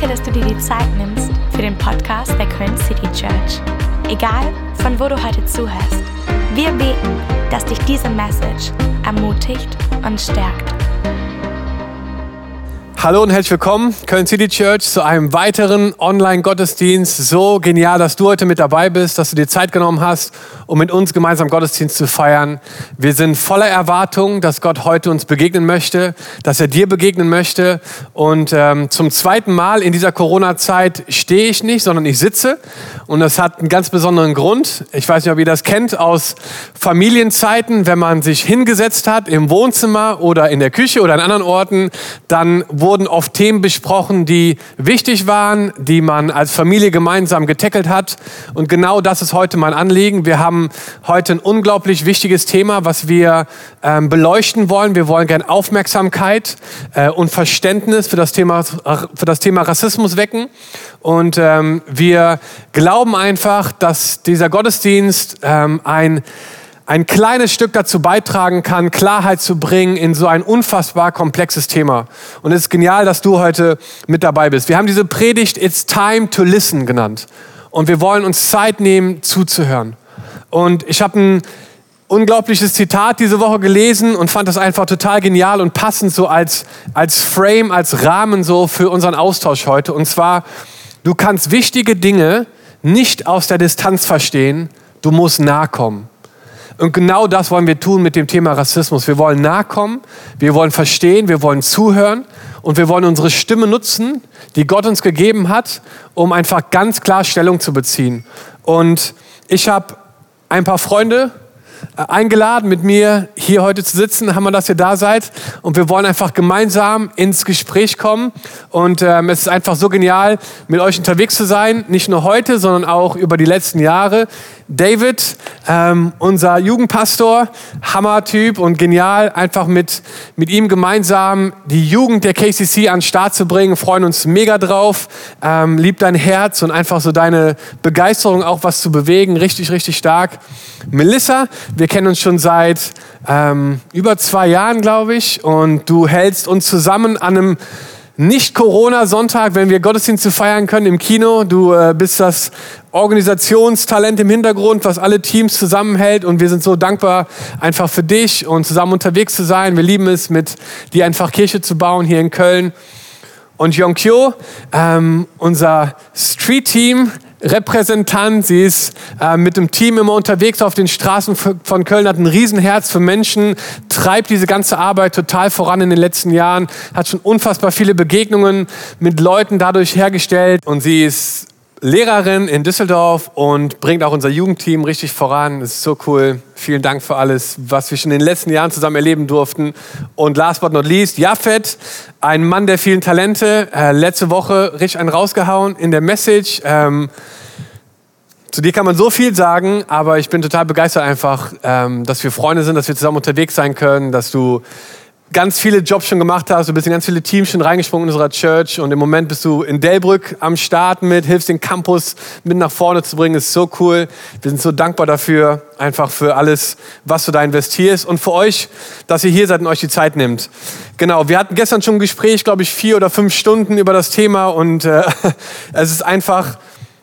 Danke, dass du dir die Zeit nimmst für den Podcast der Köln City Church. Egal, von wo du heute zuhörst, wir beten, dass dich diese Message ermutigt und stärkt. Hallo und herzlich willkommen, Köln City Church, zu einem weiteren Online-Gottesdienst. So genial, dass du heute mit dabei bist, dass du dir Zeit genommen hast, um mit uns gemeinsam Gottesdienst zu feiern. Wir sind voller Erwartung, dass Gott heute uns begegnen möchte, dass er dir begegnen möchte. Und ähm, zum zweiten Mal in dieser Corona-Zeit stehe ich nicht, sondern ich sitze. Und das hat einen ganz besonderen Grund. Ich weiß nicht, ob ihr das kennt aus Familienzeiten, wenn man sich hingesetzt hat im Wohnzimmer oder in der Küche oder an anderen Orten, dann wurde wurden oft Themen besprochen, die wichtig waren, die man als Familie gemeinsam getackelt hat. Und genau das ist heute mein Anliegen. Wir haben heute ein unglaublich wichtiges Thema, was wir ähm, beleuchten wollen. Wir wollen gerne Aufmerksamkeit äh, und Verständnis für das Thema, für das Thema Rassismus wecken. Und ähm, wir glauben einfach, dass dieser Gottesdienst ähm, ein ein kleines Stück dazu beitragen kann, Klarheit zu bringen in so ein unfassbar komplexes Thema. Und es ist genial, dass du heute mit dabei bist. Wir haben diese Predigt It's Time to Listen genannt. Und wir wollen uns Zeit nehmen, zuzuhören. Und ich habe ein unglaubliches Zitat diese Woche gelesen und fand das einfach total genial und passend so als, als Frame, als Rahmen so für unseren Austausch heute. Und zwar, du kannst wichtige Dinge nicht aus der Distanz verstehen, du musst nahe kommen. Und genau das wollen wir tun mit dem Thema Rassismus. Wir wollen nachkommen, wir wollen verstehen, wir wollen zuhören und wir wollen unsere Stimme nutzen, die Gott uns gegeben hat, um einfach ganz klar Stellung zu beziehen. Und ich habe ein paar Freunde, äh, eingeladen, mit mir hier heute zu sitzen. Wir, dass ihr da seid. Und wir wollen einfach gemeinsam ins Gespräch kommen. Und ähm, es ist einfach so genial, mit euch unterwegs zu sein. Nicht nur heute, sondern auch über die letzten Jahre. David, ähm, unser Jugendpastor, Hammer-Typ und genial, einfach mit, mit ihm gemeinsam die Jugend der KCC an den Start zu bringen. Freuen uns mega drauf. Ähm, lieb dein Herz und einfach so deine Begeisterung auch was zu bewegen. Richtig, richtig stark. Melissa, wir kennen uns schon seit ähm, über zwei Jahren, glaube ich. Und du hältst uns zusammen an einem nicht-Corona-Sonntag, wenn wir Gottesdienste feiern können im Kino. Du äh, bist das Organisationstalent im Hintergrund, was alle Teams zusammenhält. Und wir sind so dankbar einfach für dich und zusammen unterwegs zu sein. Wir lieben es, mit dir einfach Kirche zu bauen hier in Köln. Und Yonkyo, ähm, unser Street-Team, Repräsentant. Sie ist äh, mit dem Team immer unterwegs auf den Straßen von Köln, hat ein Riesenherz für Menschen, treibt diese ganze Arbeit total voran in den letzten Jahren, hat schon unfassbar viele Begegnungen mit Leuten dadurch hergestellt und sie ist Lehrerin in Düsseldorf und bringt auch unser Jugendteam richtig voran. Das ist so cool. Vielen Dank für alles, was wir schon in den letzten Jahren zusammen erleben durften. Und last but not least, Jafet, ein Mann der vielen Talente. Äh, letzte Woche richtig einen rausgehauen in der Message. Ähm, zu dir kann man so viel sagen, aber ich bin total begeistert einfach, ähm, dass wir Freunde sind, dass wir zusammen unterwegs sein können, dass du ganz viele Jobs schon gemacht hast, du bist in ganz viele Teams schon reingesprungen in unserer Church und im Moment bist du in Delbrück am Start mit, hilfst den Campus mit nach vorne zu bringen, ist so cool. Wir sind so dankbar dafür, einfach für alles, was du da investierst und für euch, dass ihr hier seid und euch die Zeit nimmt. Genau, wir hatten gestern schon ein Gespräch, glaube ich, vier oder fünf Stunden über das Thema und äh, es ist einfach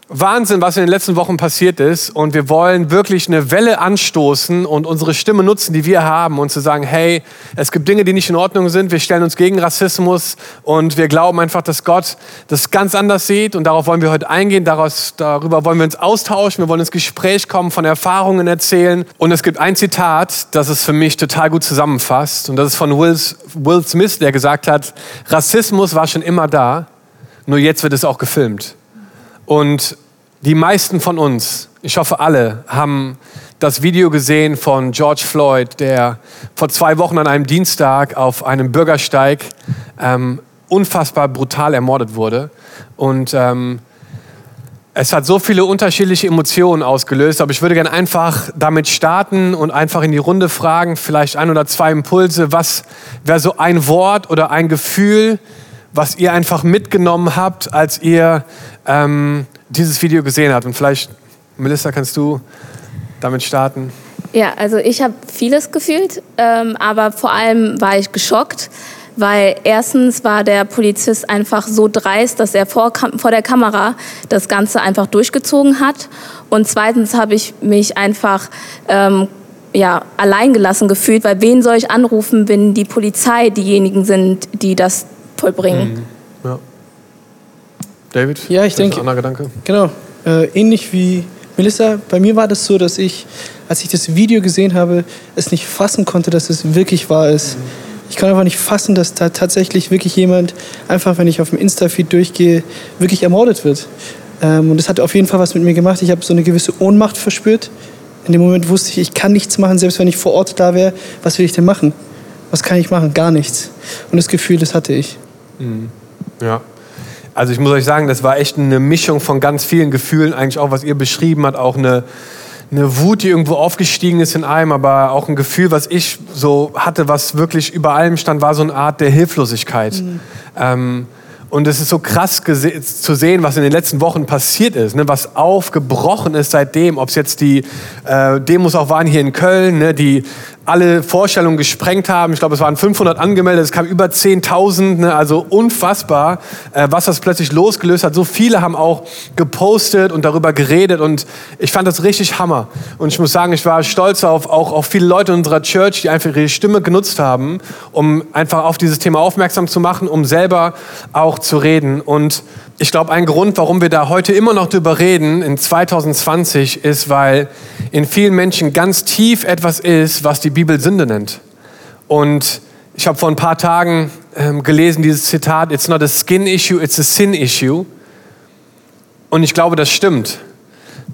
Wahnsinn, was in den letzten Wochen passiert ist. Und wir wollen wirklich eine Welle anstoßen und unsere Stimme nutzen, die wir haben, und zu sagen, hey, es gibt Dinge, die nicht in Ordnung sind. Wir stellen uns gegen Rassismus und wir glauben einfach, dass Gott das ganz anders sieht. Und darauf wollen wir heute eingehen. Daraus, darüber wollen wir uns austauschen. Wir wollen ins Gespräch kommen, von Erfahrungen erzählen. Und es gibt ein Zitat, das es für mich total gut zusammenfasst. Und das ist von Will, Will Smith, der gesagt hat, Rassismus war schon immer da, nur jetzt wird es auch gefilmt. Und die meisten von uns, ich hoffe alle, haben das Video gesehen von George Floyd, der vor zwei Wochen an einem Dienstag auf einem Bürgersteig ähm, unfassbar brutal ermordet wurde. Und ähm, es hat so viele unterschiedliche Emotionen ausgelöst, aber ich würde gerne einfach damit starten und einfach in die Runde fragen, vielleicht ein oder zwei Impulse. Was wäre so ein Wort oder ein Gefühl, was ihr einfach mitgenommen habt, als ihr ähm, dieses Video gesehen habt. Und vielleicht, Melissa, kannst du damit starten? Ja, also ich habe vieles gefühlt, ähm, aber vor allem war ich geschockt, weil erstens war der Polizist einfach so dreist, dass er vor, vor der Kamera das Ganze einfach durchgezogen hat. Und zweitens habe ich mich einfach ähm, ja, alleingelassen gefühlt, weil wen soll ich anrufen, wenn die Polizei diejenigen sind, die das vollbringen? Mhm. Ja. David? Ja, ich denke. Ein Gedanke? Genau. Äh, ähnlich wie Melissa, bei mir war das so, dass ich, als ich das Video gesehen habe, es nicht fassen konnte, dass es wirklich wahr ist. Mhm. Ich kann einfach nicht fassen, dass da tatsächlich wirklich jemand, einfach wenn ich auf dem Insta-Feed durchgehe, wirklich ermordet wird. Ähm, und das hat auf jeden Fall was mit mir gemacht. Ich habe so eine gewisse Ohnmacht verspürt. In dem Moment wusste ich, ich kann nichts machen, selbst wenn ich vor Ort da wäre. Was will ich denn machen? Was kann ich machen? Gar nichts. Und das Gefühl, das hatte ich. Mhm. Ja. Also ich muss euch sagen, das war echt eine Mischung von ganz vielen Gefühlen, eigentlich auch, was ihr beschrieben habt, auch eine, eine Wut, die irgendwo aufgestiegen ist in einem, aber auch ein Gefühl, was ich so hatte, was wirklich über allem stand, war so eine Art der Hilflosigkeit. Mhm. Ähm, und es ist so krass zu sehen, was in den letzten Wochen passiert ist, ne? was aufgebrochen ist seitdem, ob es jetzt die äh, Demos auch waren hier in Köln, ne? die alle Vorstellungen gesprengt haben. Ich glaube, es waren 500 angemeldet, es kamen über 10.000, ne? also unfassbar, äh, was das plötzlich losgelöst hat. So viele haben auch gepostet und darüber geredet und ich fand das richtig Hammer. Und ich muss sagen, ich war stolz auf auch auf viele Leute in unserer Church, die einfach ihre Stimme genutzt haben, um einfach auf dieses Thema aufmerksam zu machen, um selber auch zu reden. Und ich glaube, ein Grund, warum wir da heute immer noch drüber reden, in 2020, ist, weil in vielen Menschen ganz tief etwas ist, was die Bibel Sünde nennt. Und ich habe vor ein paar Tagen ähm, gelesen dieses Zitat, It's not a skin issue, it's a sin issue. Und ich glaube, das stimmt,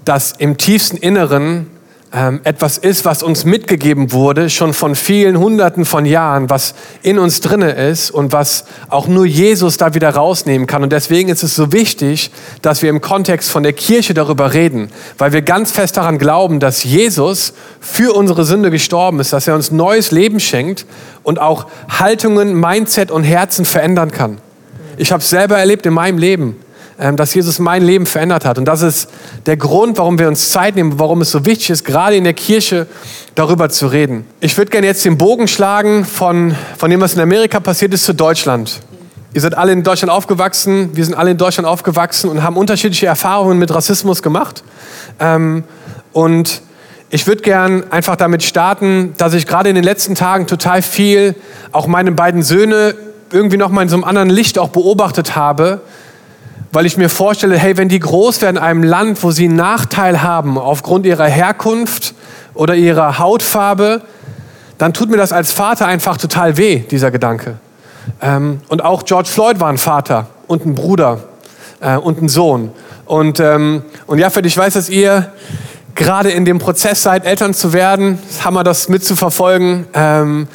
dass im tiefsten Inneren ähm, etwas ist, was uns mitgegeben wurde, schon von vielen Hunderten von Jahren, was in uns drinne ist und was auch nur Jesus da wieder rausnehmen kann. Und deswegen ist es so wichtig, dass wir im Kontext von der Kirche darüber reden, weil wir ganz fest daran glauben, dass Jesus für unsere Sünde gestorben ist, dass er uns neues Leben schenkt und auch Haltungen, Mindset und Herzen verändern kann. Ich habe es selber erlebt in meinem Leben. Ähm, dass Jesus mein Leben verändert hat. Und das ist der Grund, warum wir uns Zeit nehmen, warum es so wichtig ist, gerade in der Kirche darüber zu reden. Ich würde gerne jetzt den Bogen schlagen von, von dem, was in Amerika passiert ist, zu Deutschland. Ihr seid alle in Deutschland aufgewachsen, wir sind alle in Deutschland aufgewachsen und haben unterschiedliche Erfahrungen mit Rassismus gemacht. Ähm, und ich würde gern einfach damit starten, dass ich gerade in den letzten Tagen total viel auch meine beiden Söhne irgendwie noch mal in so einem anderen Licht auch beobachtet habe, weil ich mir vorstelle, hey, wenn die groß werden in einem Land, wo sie einen Nachteil haben aufgrund ihrer Herkunft oder ihrer Hautfarbe, dann tut mir das als Vater einfach total weh, dieser Gedanke. Ähm, und auch George Floyd war ein Vater und ein Bruder äh, und ein Sohn. Und, ähm, und ja, ich weiß, dass ihr gerade in dem Prozess seid, Eltern zu werden. Es ist Hammer, das mitzuverfolgen. Ähm,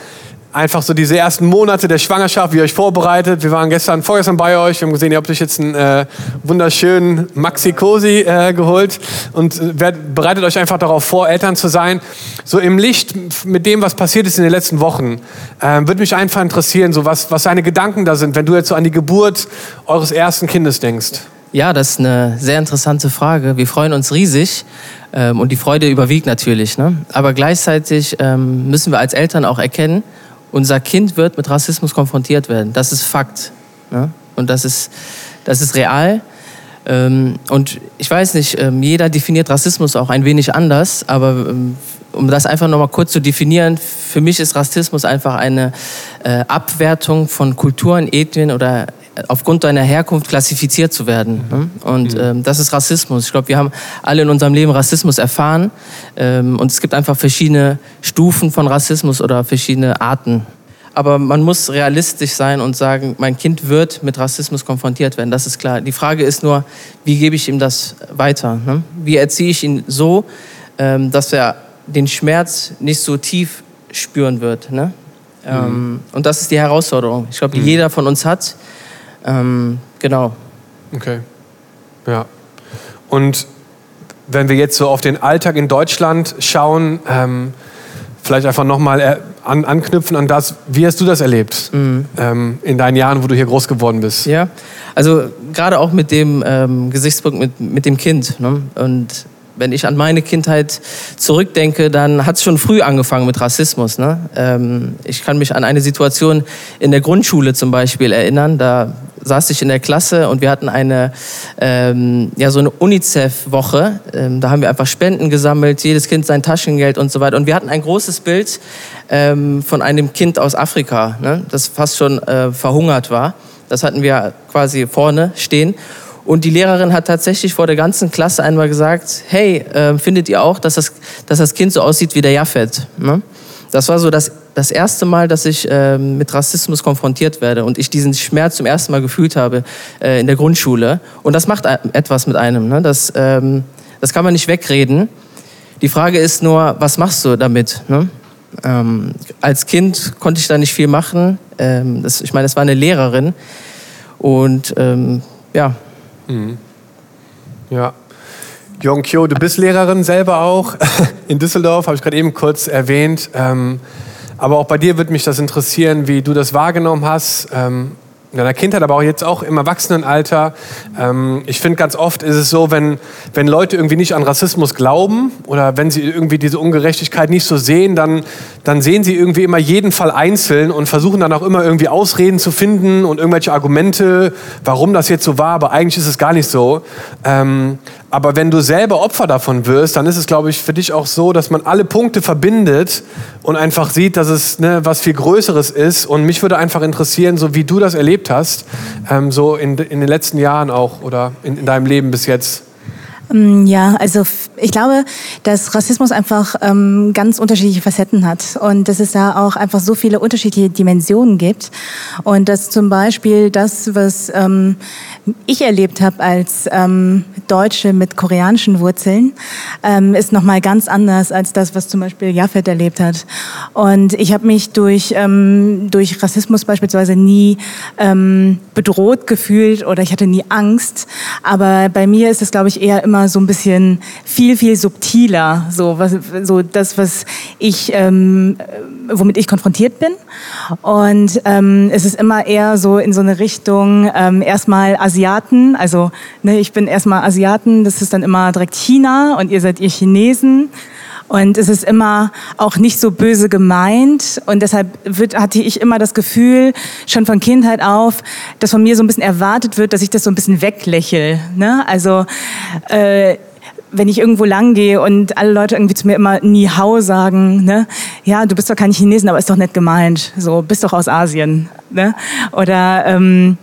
einfach so diese ersten Monate der Schwangerschaft, wie ihr euch vorbereitet. Wir waren gestern, vorgestern bei euch, wir haben gesehen, ihr habt euch jetzt einen äh, wunderschönen Maxi Cosi äh, geholt und äh, bereitet euch einfach darauf vor, Eltern zu sein. So im Licht mit dem, was passiert ist in den letzten Wochen, äh, würde mich einfach interessieren, so was, was deine Gedanken da sind, wenn du jetzt so an die Geburt eures ersten Kindes denkst. Ja, das ist eine sehr interessante Frage. Wir freuen uns riesig ähm, und die Freude überwiegt natürlich. Ne? Aber gleichzeitig ähm, müssen wir als Eltern auch erkennen, unser Kind wird mit Rassismus konfrontiert werden. Das ist Fakt. Ne? Und das ist, das ist real. Ähm, und ich weiß nicht, ähm, jeder definiert Rassismus auch ein wenig anders, aber ähm, um das einfach nochmal kurz zu definieren, für mich ist Rassismus einfach eine äh, Abwertung von Kulturen, Ethnien oder aufgrund deiner Herkunft klassifiziert zu werden. Ne? Und mhm. ähm, das ist Rassismus. Ich glaube, wir haben alle in unserem Leben Rassismus erfahren. Ähm, und es gibt einfach verschiedene Stufen von Rassismus oder verschiedene Arten. Aber man muss realistisch sein und sagen, mein Kind wird mit Rassismus konfrontiert werden. Das ist klar. Die Frage ist nur, wie gebe ich ihm das weiter? Ne? Wie erziehe ich ihn so, ähm, dass er den Schmerz nicht so tief spüren wird? Ne? Ähm, mhm. Und das ist die Herausforderung. Ich glaube, mhm. jeder von uns hat ähm, genau. Okay. Ja. Und wenn wir jetzt so auf den Alltag in Deutschland schauen, ähm, vielleicht einfach nochmal äh, an, anknüpfen an das, wie hast du das erlebt mhm. ähm, in deinen Jahren, wo du hier groß geworden bist? Ja, also gerade auch mit dem ähm, Gesichtspunkt mit, mit dem Kind. Ne? Und wenn ich an meine Kindheit zurückdenke, dann hat es schon früh angefangen mit Rassismus. Ne? Ähm, ich kann mich an eine Situation in der Grundschule zum Beispiel erinnern. Da saß ich in der Klasse und wir hatten eine, ähm, ja, so eine UNICEF-Woche. Ähm, da haben wir einfach Spenden gesammelt, jedes Kind sein Taschengeld und so weiter. Und wir hatten ein großes Bild ähm, von einem Kind aus Afrika, ne? das fast schon äh, verhungert war. Das hatten wir quasi vorne stehen. Und die Lehrerin hat tatsächlich vor der ganzen Klasse einmal gesagt, hey, äh, findet ihr auch, dass das, dass das Kind so aussieht wie der Jaffet? Ne? Das war so das, das erste Mal, dass ich äh, mit Rassismus konfrontiert werde und ich diesen Schmerz zum ersten Mal gefühlt habe äh, in der Grundschule. Und das macht etwas mit einem. Ne? Das, ähm, das kann man nicht wegreden. Die Frage ist nur, was machst du damit? Ne? Ähm, als Kind konnte ich da nicht viel machen. Ähm, das, ich meine, es war eine Lehrerin. Und ähm, ja, Mhm. Ja. Jong Kyo, du bist Lehrerin selber auch in Düsseldorf, habe ich gerade eben kurz erwähnt. Ähm, aber auch bei dir würde mich das interessieren, wie du das wahrgenommen hast. Ähm, in deiner Kindheit, aber auch jetzt auch im Erwachsenenalter. Ähm, ich finde, ganz oft ist es so, wenn, wenn Leute irgendwie nicht an Rassismus glauben oder wenn sie irgendwie diese Ungerechtigkeit nicht so sehen, dann, dann sehen sie irgendwie immer jeden Fall einzeln und versuchen dann auch immer irgendwie Ausreden zu finden und irgendwelche Argumente, warum das jetzt so war, aber eigentlich ist es gar nicht so. Ähm, aber wenn du selber Opfer davon wirst, dann ist es, glaube ich, für dich auch so, dass man alle Punkte verbindet und einfach sieht, dass es ne, was viel Größeres ist. Und mich würde einfach interessieren, so wie du das erlebt hast, ähm, so in, in den letzten Jahren auch oder in, in deinem Leben bis jetzt. Mm, ja, also ich glaube, dass Rassismus einfach ähm, ganz unterschiedliche Facetten hat und dass es da auch einfach so viele unterschiedliche Dimensionen gibt und dass zum Beispiel das, was ähm, ich erlebt habe als ähm, Deutsche mit koreanischen Wurzeln, ähm, ist nochmal ganz anders als das, was zum Beispiel Jafet erlebt hat. Und ich habe mich durch, ähm, durch Rassismus beispielsweise nie ähm, bedroht gefühlt oder ich hatte nie Angst. Aber bei mir ist es, glaube ich, eher immer so ein bisschen viel, viel subtiler. So, was, so das, was ich, ähm, womit ich konfrontiert bin. Und ähm, es ist immer eher so in so eine Richtung, ähm, erstmal Asiaten, also ne, ich bin erstmal Asiaten, das ist dann immer direkt China und ihr seid ihr Chinesen. Und es ist immer auch nicht so böse gemeint. Und deshalb wird, hatte ich immer das Gefühl, schon von Kindheit auf, dass von mir so ein bisschen erwartet wird, dass ich das so ein bisschen weglächel. Ne? Also äh, wenn ich irgendwo lang gehe und alle Leute irgendwie zu mir immer Ni Hao sagen, ne? ja, du bist doch kein Chinesen, aber ist doch nett gemeint, so, bist doch aus Asien. Ne? Oder ähm,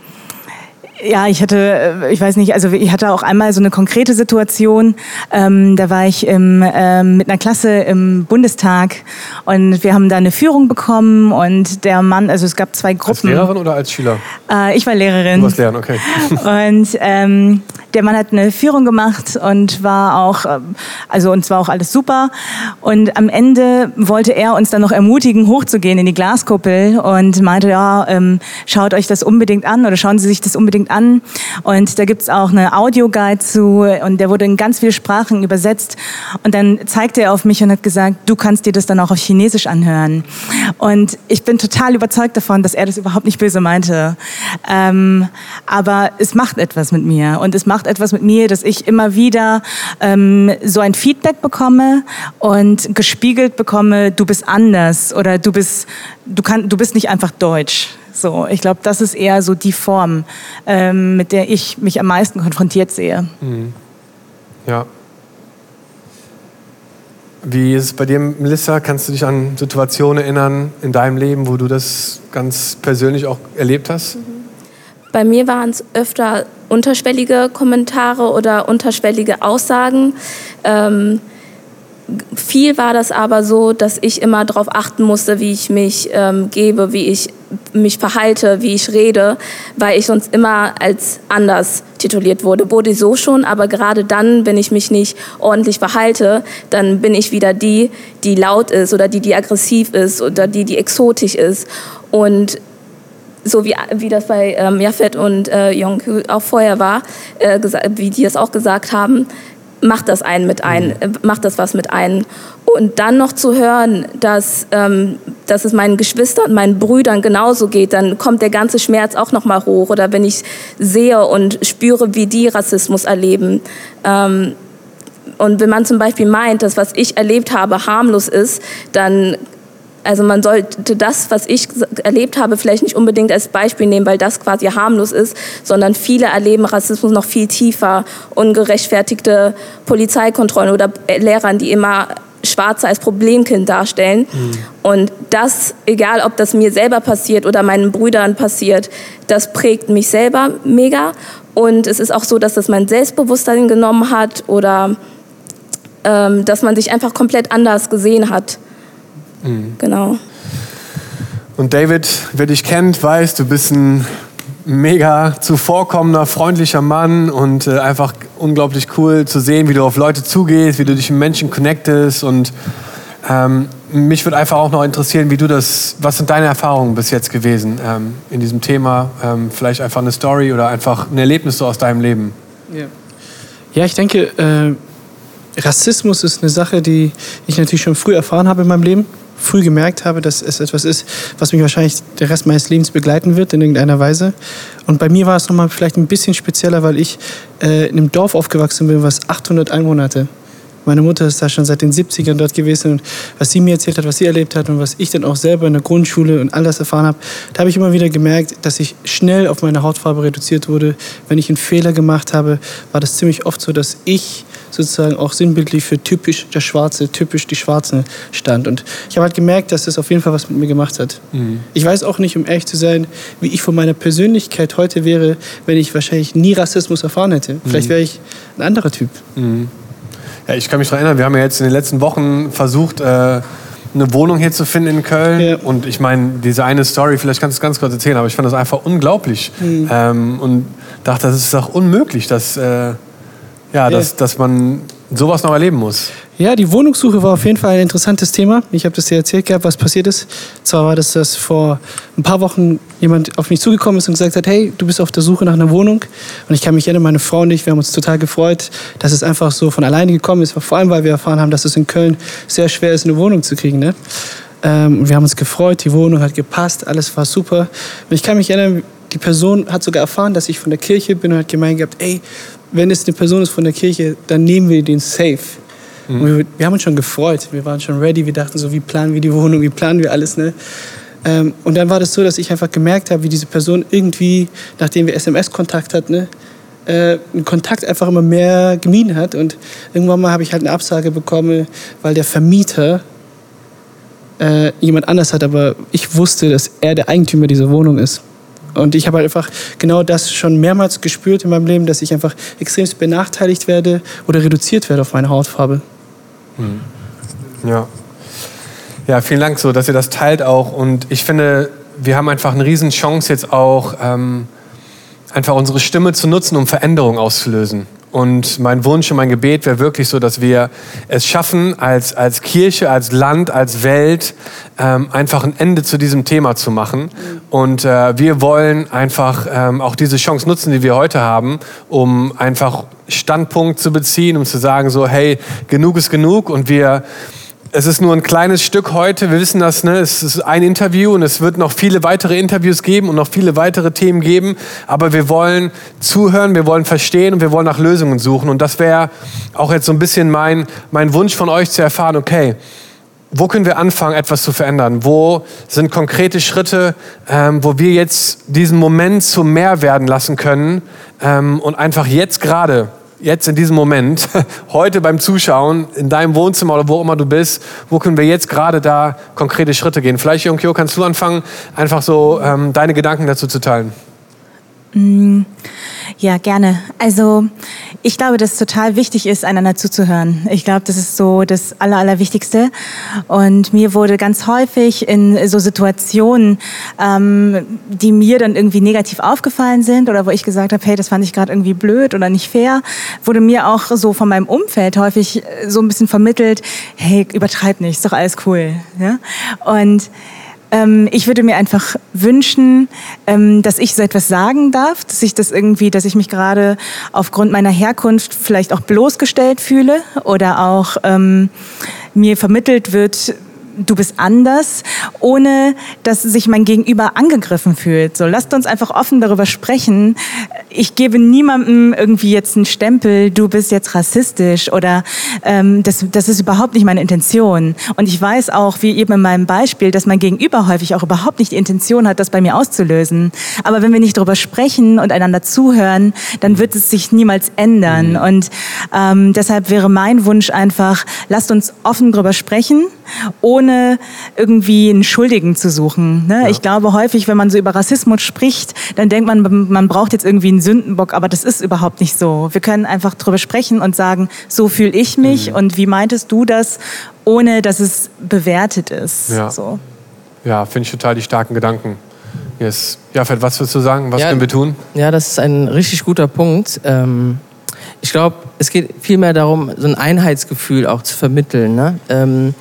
ja, ich hatte, äh, ich weiß nicht, also ich hatte auch einmal so eine konkrete Situation. Ähm, da war ich im, ähm, mit einer Klasse im Bundestag und wir haben da eine Führung bekommen und der Mann, also es gab zwei Gruppen. Als Lehrerin oder als Schüler? Äh, ich war Lehrerin. Du warst Lehrerin, okay. und ähm, der Mann hat eine Führung gemacht und war auch, äh, also und zwar auch alles super. Und am Ende wollte er uns dann noch ermutigen, hochzugehen in die Glaskuppel und meinte, ja, ähm, schaut euch das unbedingt an oder schauen Sie sich das unbedingt an. Und da gibt's auch eine Audioguide zu und der wurde in ganz viele Sprachen übersetzt. Und dann zeigte er auf mich und hat gesagt, du kannst dir das dann auch auf Chinesisch anhören. Und ich bin total überzeugt davon, dass er das überhaupt nicht böse meinte. Ähm, aber es macht etwas mit mir und es macht etwas mit mir, dass ich immer wieder ähm, so ein Feedback bekomme und gespiegelt bekomme, du bist anders oder du bist, du kann, du bist nicht einfach deutsch. So, ich glaube, das ist eher so die Form, ähm, mit der ich mich am meisten konfrontiert sehe. Mhm. Ja. Wie ist es bei dir, Melissa? Kannst du dich an Situationen erinnern in deinem Leben, wo du das ganz persönlich auch erlebt hast? Bei mir waren es öfter unterschwellige Kommentare oder unterschwellige Aussagen. Ähm, viel war das aber so, dass ich immer darauf achten musste, wie ich mich ähm, gebe, wie ich mich verhalte, wie ich rede, weil ich sonst immer als anders tituliert wurde. Wurde so schon, aber gerade dann, wenn ich mich nicht ordentlich verhalte, dann bin ich wieder die, die laut ist oder die, die aggressiv ist oder die, die exotisch ist. Und so wie, wie das bei ähm, Jafet und äh, Yongku auch vorher war, äh, wie die es auch gesagt haben, macht das einen mit ein, mhm. macht das was mit ein. Und dann noch zu hören, dass, ähm, dass es meinen Geschwistern, meinen Brüdern genauso geht, dann kommt der ganze Schmerz auch noch mal hoch. Oder wenn ich sehe und spüre, wie die Rassismus erleben, ähm, und wenn man zum Beispiel meint, dass was ich erlebt habe harmlos ist, dann also man sollte das, was ich erlebt habe, vielleicht nicht unbedingt als Beispiel nehmen, weil das quasi harmlos ist, sondern viele erleben Rassismus noch viel tiefer, ungerechtfertigte Polizeikontrollen oder Lehrern, die immer Schwarze als Problemkind darstellen. Mhm. Und das, egal ob das mir selber passiert oder meinen Brüdern passiert, das prägt mich selber mega. Und es ist auch so, dass das mein Selbstbewusstsein genommen hat oder ähm, dass man sich einfach komplett anders gesehen hat. Mhm. Genau. Und David, wer dich kennt, weiß, du bist ein mega zuvorkommender, freundlicher Mann und äh, einfach unglaublich cool zu sehen, wie du auf Leute zugehst, wie du dich mit Menschen connectest und ähm, mich würde einfach auch noch interessieren, wie du das, was sind deine Erfahrungen bis jetzt gewesen ähm, in diesem Thema? Ähm, vielleicht einfach eine Story oder einfach ein Erlebnis so aus deinem Leben. Ja, ja ich denke, äh, Rassismus ist eine Sache, die ich natürlich schon früh erfahren habe in meinem Leben früh gemerkt habe, dass es etwas ist, was mich wahrscheinlich den Rest meines Lebens begleiten wird in irgendeiner Weise. Und bei mir war es nochmal vielleicht ein bisschen spezieller, weil ich äh, in einem Dorf aufgewachsen bin, was 800 Einwohner hatte. Meine Mutter ist da schon seit den 70ern dort gewesen und was sie mir erzählt hat, was sie erlebt hat und was ich dann auch selber in der Grundschule und all das erfahren habe, da habe ich immer wieder gemerkt, dass ich schnell auf meine Hautfarbe reduziert wurde. Wenn ich einen Fehler gemacht habe, war das ziemlich oft so, dass ich sozusagen auch sinnbildlich für typisch der Schwarze, typisch die Schwarzen stand. Und ich habe halt gemerkt, dass das auf jeden Fall was mit mir gemacht hat. Mhm. Ich weiß auch nicht, um ehrlich zu sein, wie ich von meiner Persönlichkeit heute wäre, wenn ich wahrscheinlich nie Rassismus erfahren hätte. Vielleicht mhm. wäre ich ein anderer Typ. Mhm. Ja, ich kann mich daran erinnern, wir haben ja jetzt in den letzten Wochen versucht, äh, eine Wohnung hier zu finden in Köln. Ja. Und ich meine, diese eine Story, vielleicht kannst du es ganz kurz erzählen, aber ich fand das einfach unglaublich. Mhm. Ähm, und dachte, das ist doch unmöglich, dass, äh, ja, dass, dass man sowas noch erleben muss. Ja, die Wohnungssuche war auf jeden Fall ein interessantes Thema. Ich habe das dir erzählt gehabt, was passiert ist. Zwar war das, dass vor ein paar Wochen jemand auf mich zugekommen ist und gesagt hat, hey, du bist auf der Suche nach einer Wohnung. Und ich kann mich erinnern, meine Frau und ich, wir haben uns total gefreut, dass es einfach so von alleine gekommen ist. Vor allem, weil wir erfahren haben, dass es in Köln sehr schwer ist, eine Wohnung zu kriegen. Ne? Ähm, wir haben uns gefreut, die Wohnung hat gepasst, alles war super. Und ich kann mich erinnern, die Person hat sogar erfahren, dass ich von der Kirche bin und hat gemeint gehabt, ey, wenn es eine Person ist von der Kirche, dann nehmen wir den safe. Mhm. Wir, wir, haben uns schon gefreut, wir waren schon ready, wir dachten so, wie planen wir die Wohnung, wie planen wir alles. Ne? Ähm, und dann war das so, dass ich einfach gemerkt habe, wie diese Person irgendwie, nachdem wir SMS-Kontakt hatten, ne, äh, einen Kontakt einfach immer mehr gemieden hat. Und irgendwann mal habe ich halt eine Absage bekommen, weil der Vermieter äh, jemand anders hat, aber ich wusste, dass er der Eigentümer dieser Wohnung ist. Und ich habe halt einfach genau das schon mehrmals gespürt in meinem Leben, dass ich einfach extrem benachteiligt werde oder reduziert werde auf meine Hautfarbe. Hm. Ja. Ja, vielen Dank so, dass ihr das teilt auch. Und ich finde, wir haben einfach eine riesen Chance jetzt auch, ähm, einfach unsere Stimme zu nutzen, um Veränderungen auszulösen. Und mein Wunsch und mein Gebet wäre wirklich so, dass wir es schaffen, als, als Kirche, als Land, als Welt ähm, einfach ein Ende zu diesem Thema zu machen. Und äh, wir wollen einfach ähm, auch diese Chance nutzen, die wir heute haben, um einfach Standpunkt zu beziehen, um zu sagen, so, hey, genug ist genug und wir es ist nur ein kleines Stück heute. Wir wissen das, ne? es ist ein Interview und es wird noch viele weitere Interviews geben und noch viele weitere Themen geben. Aber wir wollen zuhören, wir wollen verstehen und wir wollen nach Lösungen suchen. Und das wäre auch jetzt so ein bisschen mein, mein Wunsch von euch zu erfahren, okay, wo können wir anfangen, etwas zu verändern? Wo sind konkrete Schritte, ähm, wo wir jetzt diesen Moment zu mehr werden lassen können ähm, und einfach jetzt gerade jetzt in diesem Moment, heute beim Zuschauen, in deinem Wohnzimmer oder wo immer du bist, wo können wir jetzt gerade da konkrete Schritte gehen? Vielleicht, Jonkio, kannst du anfangen, einfach so ähm, deine Gedanken dazu zu teilen? Mm, ja, gerne. Also ich glaube, dass es total wichtig ist, einander zuzuhören. Ich glaube, das ist so das Aller, Allerwichtigste. Und mir wurde ganz häufig in so Situationen, ähm, die mir dann irgendwie negativ aufgefallen sind oder wo ich gesagt habe, hey, das fand ich gerade irgendwie blöd oder nicht fair, wurde mir auch so von meinem Umfeld häufig so ein bisschen vermittelt, hey, übertreib nicht, ist doch alles cool. Ja? Und ich würde mir einfach wünschen, ähm, dass ich so etwas sagen darf, dass ich das irgendwie, dass ich mich gerade aufgrund meiner Herkunft vielleicht auch bloßgestellt fühle oder auch ähm, mir vermittelt wird, du bist anders, ohne dass sich mein Gegenüber angegriffen fühlt. So, lasst uns einfach offen darüber sprechen. ich gebe niemandem irgendwie jetzt einen Stempel, du bist jetzt rassistisch oder ähm, das, das ist überhaupt nicht meine Intention. Und ich weiß auch, wie eben in meinem Beispiel, dass mein Gegenüber häufig auch überhaupt nicht die Intention hat, das bei mir auszulösen. Aber wenn wir nicht darüber sprechen und einander zuhören, dann wird es sich niemals ändern. Mhm. Und ähm, deshalb wäre mein Wunsch einfach, lasst uns offen darüber sprechen, ohne irgendwie einen Schuldigen zu suchen. Ne? Ja. Ich glaube häufig, wenn man so über Rassismus spricht, dann denkt man, man braucht jetzt irgendwie einen Sündenbock, aber das ist überhaupt nicht so. Wir können einfach drüber sprechen und sagen, so fühle ich mich mhm. und wie meintest du das, ohne dass es bewertet ist. Ja, so. ja finde ich total die starken Gedanken. Yes. Ja, Fred, was würdest du sagen? Was ja, können wir tun? Ja, das ist ein richtig guter Punkt. Ähm, ich glaube, es geht vielmehr darum, so ein Einheitsgefühl auch zu vermitteln. Ne? Ähm,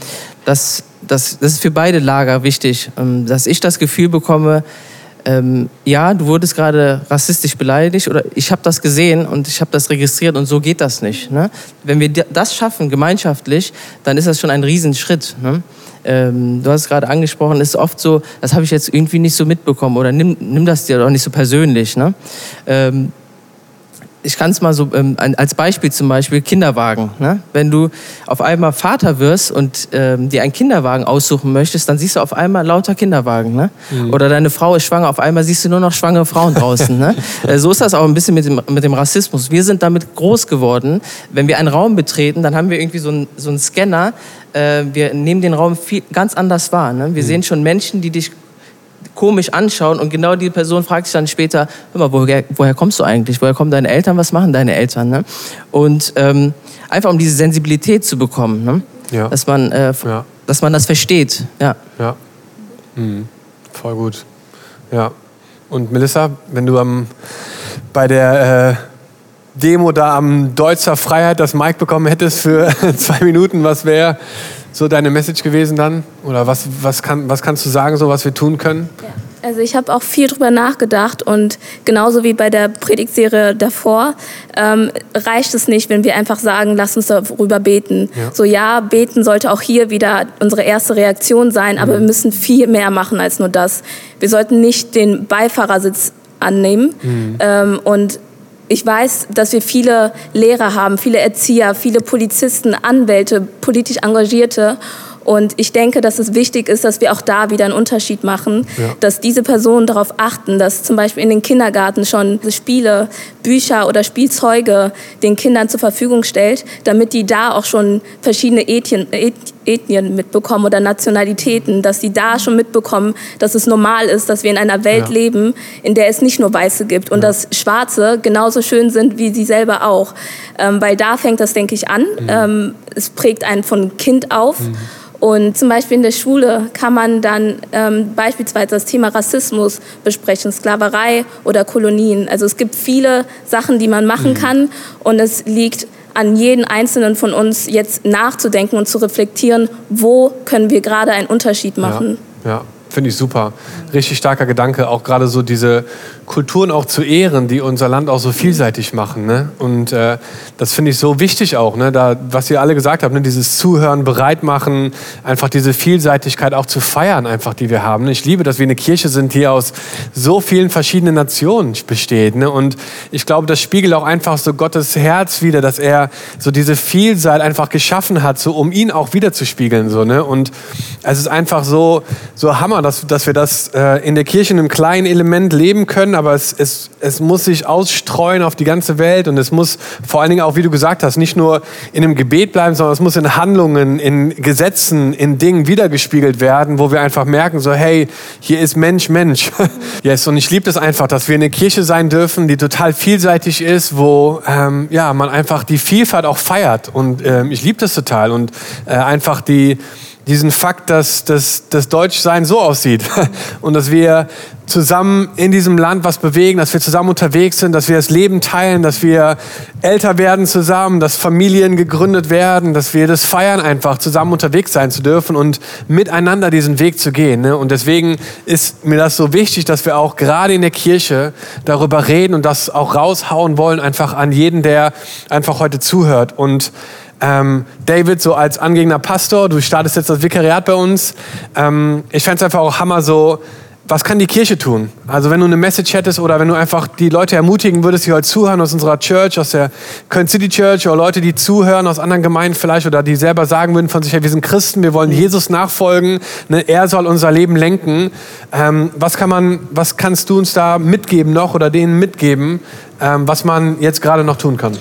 das, das, das ist für beide Lager wichtig, ähm, dass ich das Gefühl bekomme, ähm, ja, du wurdest gerade rassistisch beleidigt oder ich habe das gesehen und ich habe das registriert und so geht das nicht. Ne? Wenn wir das schaffen, gemeinschaftlich, dann ist das schon ein Riesenschritt. Ne? Ähm, du hast es gerade angesprochen, ist oft so, das habe ich jetzt irgendwie nicht so mitbekommen oder nimm, nimm das dir doch nicht so persönlich. Ne? Ähm, ich kann es mal so ähm, als Beispiel zum Beispiel Kinderwagen. Ne? Wenn du auf einmal Vater wirst und ähm, dir einen Kinderwagen aussuchen möchtest, dann siehst du auf einmal lauter Kinderwagen. Ne? Mhm. Oder deine Frau ist schwanger, auf einmal siehst du nur noch schwangere Frauen draußen. ne? äh, so ist das auch ein bisschen mit dem, mit dem Rassismus. Wir sind damit groß geworden. Wenn wir einen Raum betreten, dann haben wir irgendwie so einen, so einen Scanner. Äh, wir nehmen den Raum viel, ganz anders wahr. Ne? Wir mhm. sehen schon Menschen, die dich komisch anschauen und genau die Person fragt sich dann später, hör mal, woher, woher kommst du eigentlich? Woher kommen deine Eltern? Was machen deine Eltern? Ne? Und ähm, einfach um diese Sensibilität zu bekommen, ne? ja. dass, man, äh, ja. dass man das versteht. Ja. ja. Mhm. Voll gut. Ja. Und Melissa, wenn du am, bei der äh, Demo da am Deutscher Freiheit das Mic bekommen hättest für zwei Minuten, was wäre so deine Message gewesen dann? Oder was, was, kann, was kannst du sagen, so was wir tun können? Ja. Also ich habe auch viel drüber nachgedacht und genauso wie bei der Predigtserie davor ähm, reicht es nicht, wenn wir einfach sagen, lass uns darüber beten. Ja. So ja, beten sollte auch hier wieder unsere erste Reaktion sein, aber mhm. wir müssen viel mehr machen als nur das. Wir sollten nicht den Beifahrersitz annehmen mhm. ähm, und ich weiß, dass wir viele Lehrer haben, viele Erzieher, viele Polizisten, Anwälte, politisch Engagierte. Und ich denke, dass es wichtig ist, dass wir auch da wieder einen Unterschied machen, ja. dass diese Personen darauf achten, dass zum Beispiel in den Kindergarten schon Spiele, Bücher oder Spielzeuge den Kindern zur Verfügung stellt, damit die da auch schon verschiedene Ethnien, Ethnien mitbekommen oder Nationalitäten, dass sie da schon mitbekommen, dass es normal ist, dass wir in einer Welt ja. leben, in der es nicht nur Weiße gibt und ja. dass Schwarze genauso schön sind wie sie selber auch. Ähm, weil da fängt das, denke ich, an. Mhm. Ähm, es prägt einen von Kind auf. Mhm. Und zum Beispiel in der Schule kann man dann ähm, beispielsweise das Thema Rassismus besprechen, Sklaverei oder Kolonien. Also es gibt viele Sachen, die man machen mhm. kann und es liegt an jeden Einzelnen von uns jetzt nachzudenken und zu reflektieren, wo können wir gerade einen Unterschied machen. Ja, ja. finde ich super. Richtig starker Gedanke, auch gerade so diese Kulturen auch zu ehren, die unser Land auch so vielseitig machen. Ne? Und äh, das finde ich so wichtig auch, ne? da, was ihr alle gesagt habt, ne? dieses Zuhören, bereit machen, einfach diese Vielseitigkeit auch zu feiern, einfach, die wir haben. Ich liebe, dass wir eine Kirche sind, die aus so vielen verschiedenen Nationen besteht. Ne? Und ich glaube, das spiegelt auch einfach so Gottes Herz wieder, dass er so diese Vielseite einfach geschaffen hat, so um ihn auch wiederzuspiegeln. So, ne? Und es ist einfach so, so Hammer, dass, dass wir das äh, in der Kirche in einem kleinen Element leben können aber es, es, es muss sich ausstreuen auf die ganze Welt und es muss vor allen Dingen auch, wie du gesagt hast, nicht nur in einem Gebet bleiben, sondern es muss in Handlungen, in Gesetzen, in Dingen wiedergespiegelt werden, wo wir einfach merken, so hey, hier ist Mensch, Mensch. yes, und ich liebe das einfach, dass wir eine Kirche sein dürfen, die total vielseitig ist, wo ähm, ja, man einfach die Vielfalt auch feiert und ähm, ich liebe das total und äh, einfach die diesen Fakt, dass das Deutschsein so aussieht und dass wir zusammen in diesem Land was bewegen, dass wir zusammen unterwegs sind, dass wir das Leben teilen, dass wir älter werden zusammen, dass Familien gegründet werden, dass wir das feiern einfach, zusammen unterwegs sein zu dürfen und miteinander diesen Weg zu gehen. Ne? Und deswegen ist mir das so wichtig, dass wir auch gerade in der Kirche darüber reden und das auch raushauen wollen, einfach an jeden, der einfach heute zuhört. Und ähm, David, so als angehender Pastor, du startest jetzt das Vikariat bei uns. Ähm, ich fände es einfach auch Hammer, so was kann die Kirche tun? Also wenn du eine Message hättest oder wenn du einfach die Leute ermutigen würdest, die heute zuhören aus unserer Church, aus der Köln City Church oder Leute, die zuhören aus anderen Gemeinden vielleicht oder die selber sagen würden von sich, hey, wir sind Christen, wir wollen Jesus nachfolgen, ne, er soll unser Leben lenken. Ähm, was kann man, was kannst du uns da mitgeben noch oder denen mitgeben, ähm, was man jetzt gerade noch tun kann?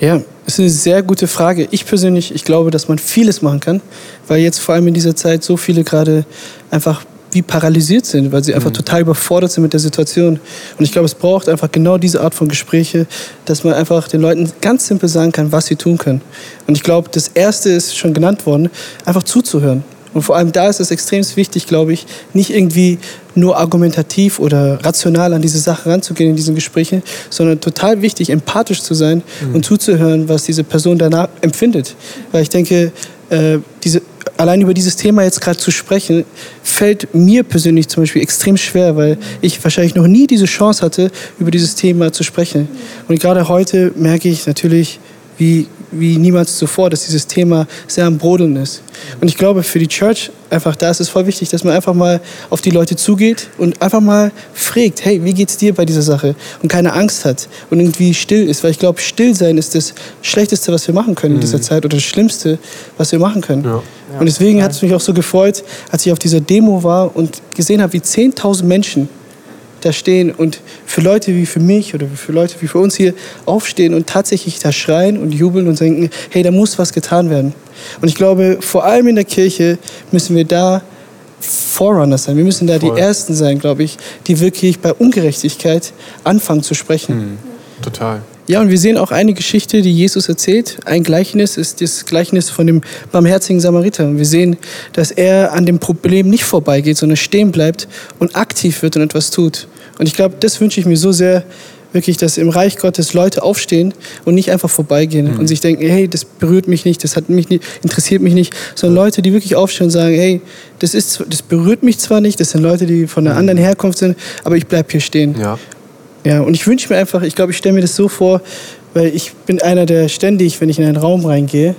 Ja, ist eine sehr gute Frage. Ich persönlich, ich glaube, dass man vieles machen kann, weil jetzt vor allem in dieser Zeit so viele gerade einfach wie paralysiert sind, weil sie einfach mhm. total überfordert sind mit der Situation. Und ich glaube, es braucht einfach genau diese Art von Gespräche, dass man einfach den Leuten ganz simpel sagen kann, was sie tun können. Und ich glaube, das Erste ist schon genannt worden, einfach zuzuhören. Und vor allem da ist es extrem wichtig, glaube ich, nicht irgendwie nur argumentativ oder rational an diese Sache ranzugehen in diesen Gesprächen, sondern total wichtig, empathisch zu sein mhm. und zuzuhören, was diese Person danach empfindet. Weil ich denke, äh, diese allein über dieses Thema jetzt gerade zu sprechen, fällt mir persönlich zum Beispiel extrem schwer, weil ich wahrscheinlich noch nie diese Chance hatte, über dieses Thema zu sprechen. Und gerade heute merke ich natürlich, wie wie niemals zuvor, dass dieses Thema sehr am Brodeln ist. Und ich glaube, für die Church einfach, da ist es voll wichtig, dass man einfach mal auf die Leute zugeht und einfach mal fragt, hey, wie geht's dir bei dieser Sache? Und keine Angst hat und irgendwie still ist, weil ich glaube, still sein ist das Schlechteste, was wir machen können in dieser mhm. Zeit oder das Schlimmste, was wir machen können. Ja. Und deswegen hat es mich auch so gefreut, als ich auf dieser Demo war und gesehen habe, wie 10.000 Menschen da stehen und für Leute wie für mich oder für Leute wie für uns hier aufstehen und tatsächlich da schreien und jubeln und denken, hey, da muss was getan werden. Und ich glaube, vor allem in der Kirche müssen wir da Forerunner sein. Wir müssen da Voll. die Ersten sein, glaube ich, die wirklich bei Ungerechtigkeit anfangen zu sprechen. Mhm. Total. Ja, und wir sehen auch eine Geschichte, die Jesus erzählt. Ein Gleichnis ist das Gleichnis von dem barmherzigen Samariter. Und wir sehen, dass er an dem Problem nicht vorbeigeht, sondern stehen bleibt und aktiv wird und etwas tut. Und ich glaube, das wünsche ich mir so sehr, wirklich, dass im Reich Gottes Leute aufstehen und nicht einfach vorbeigehen mhm. und sich denken, hey, das berührt mich nicht, das hat mich nicht, interessiert mich nicht, sondern Leute, die wirklich aufstehen und sagen, hey, das, ist, das berührt mich zwar nicht, das sind Leute, die von einer mhm. anderen Herkunft sind, aber ich bleibe hier stehen. Ja. Ja, und ich wünsche mir einfach, ich glaube, ich stelle mir das so vor, weil ich bin einer, der ständig, wenn ich in einen Raum reingehe,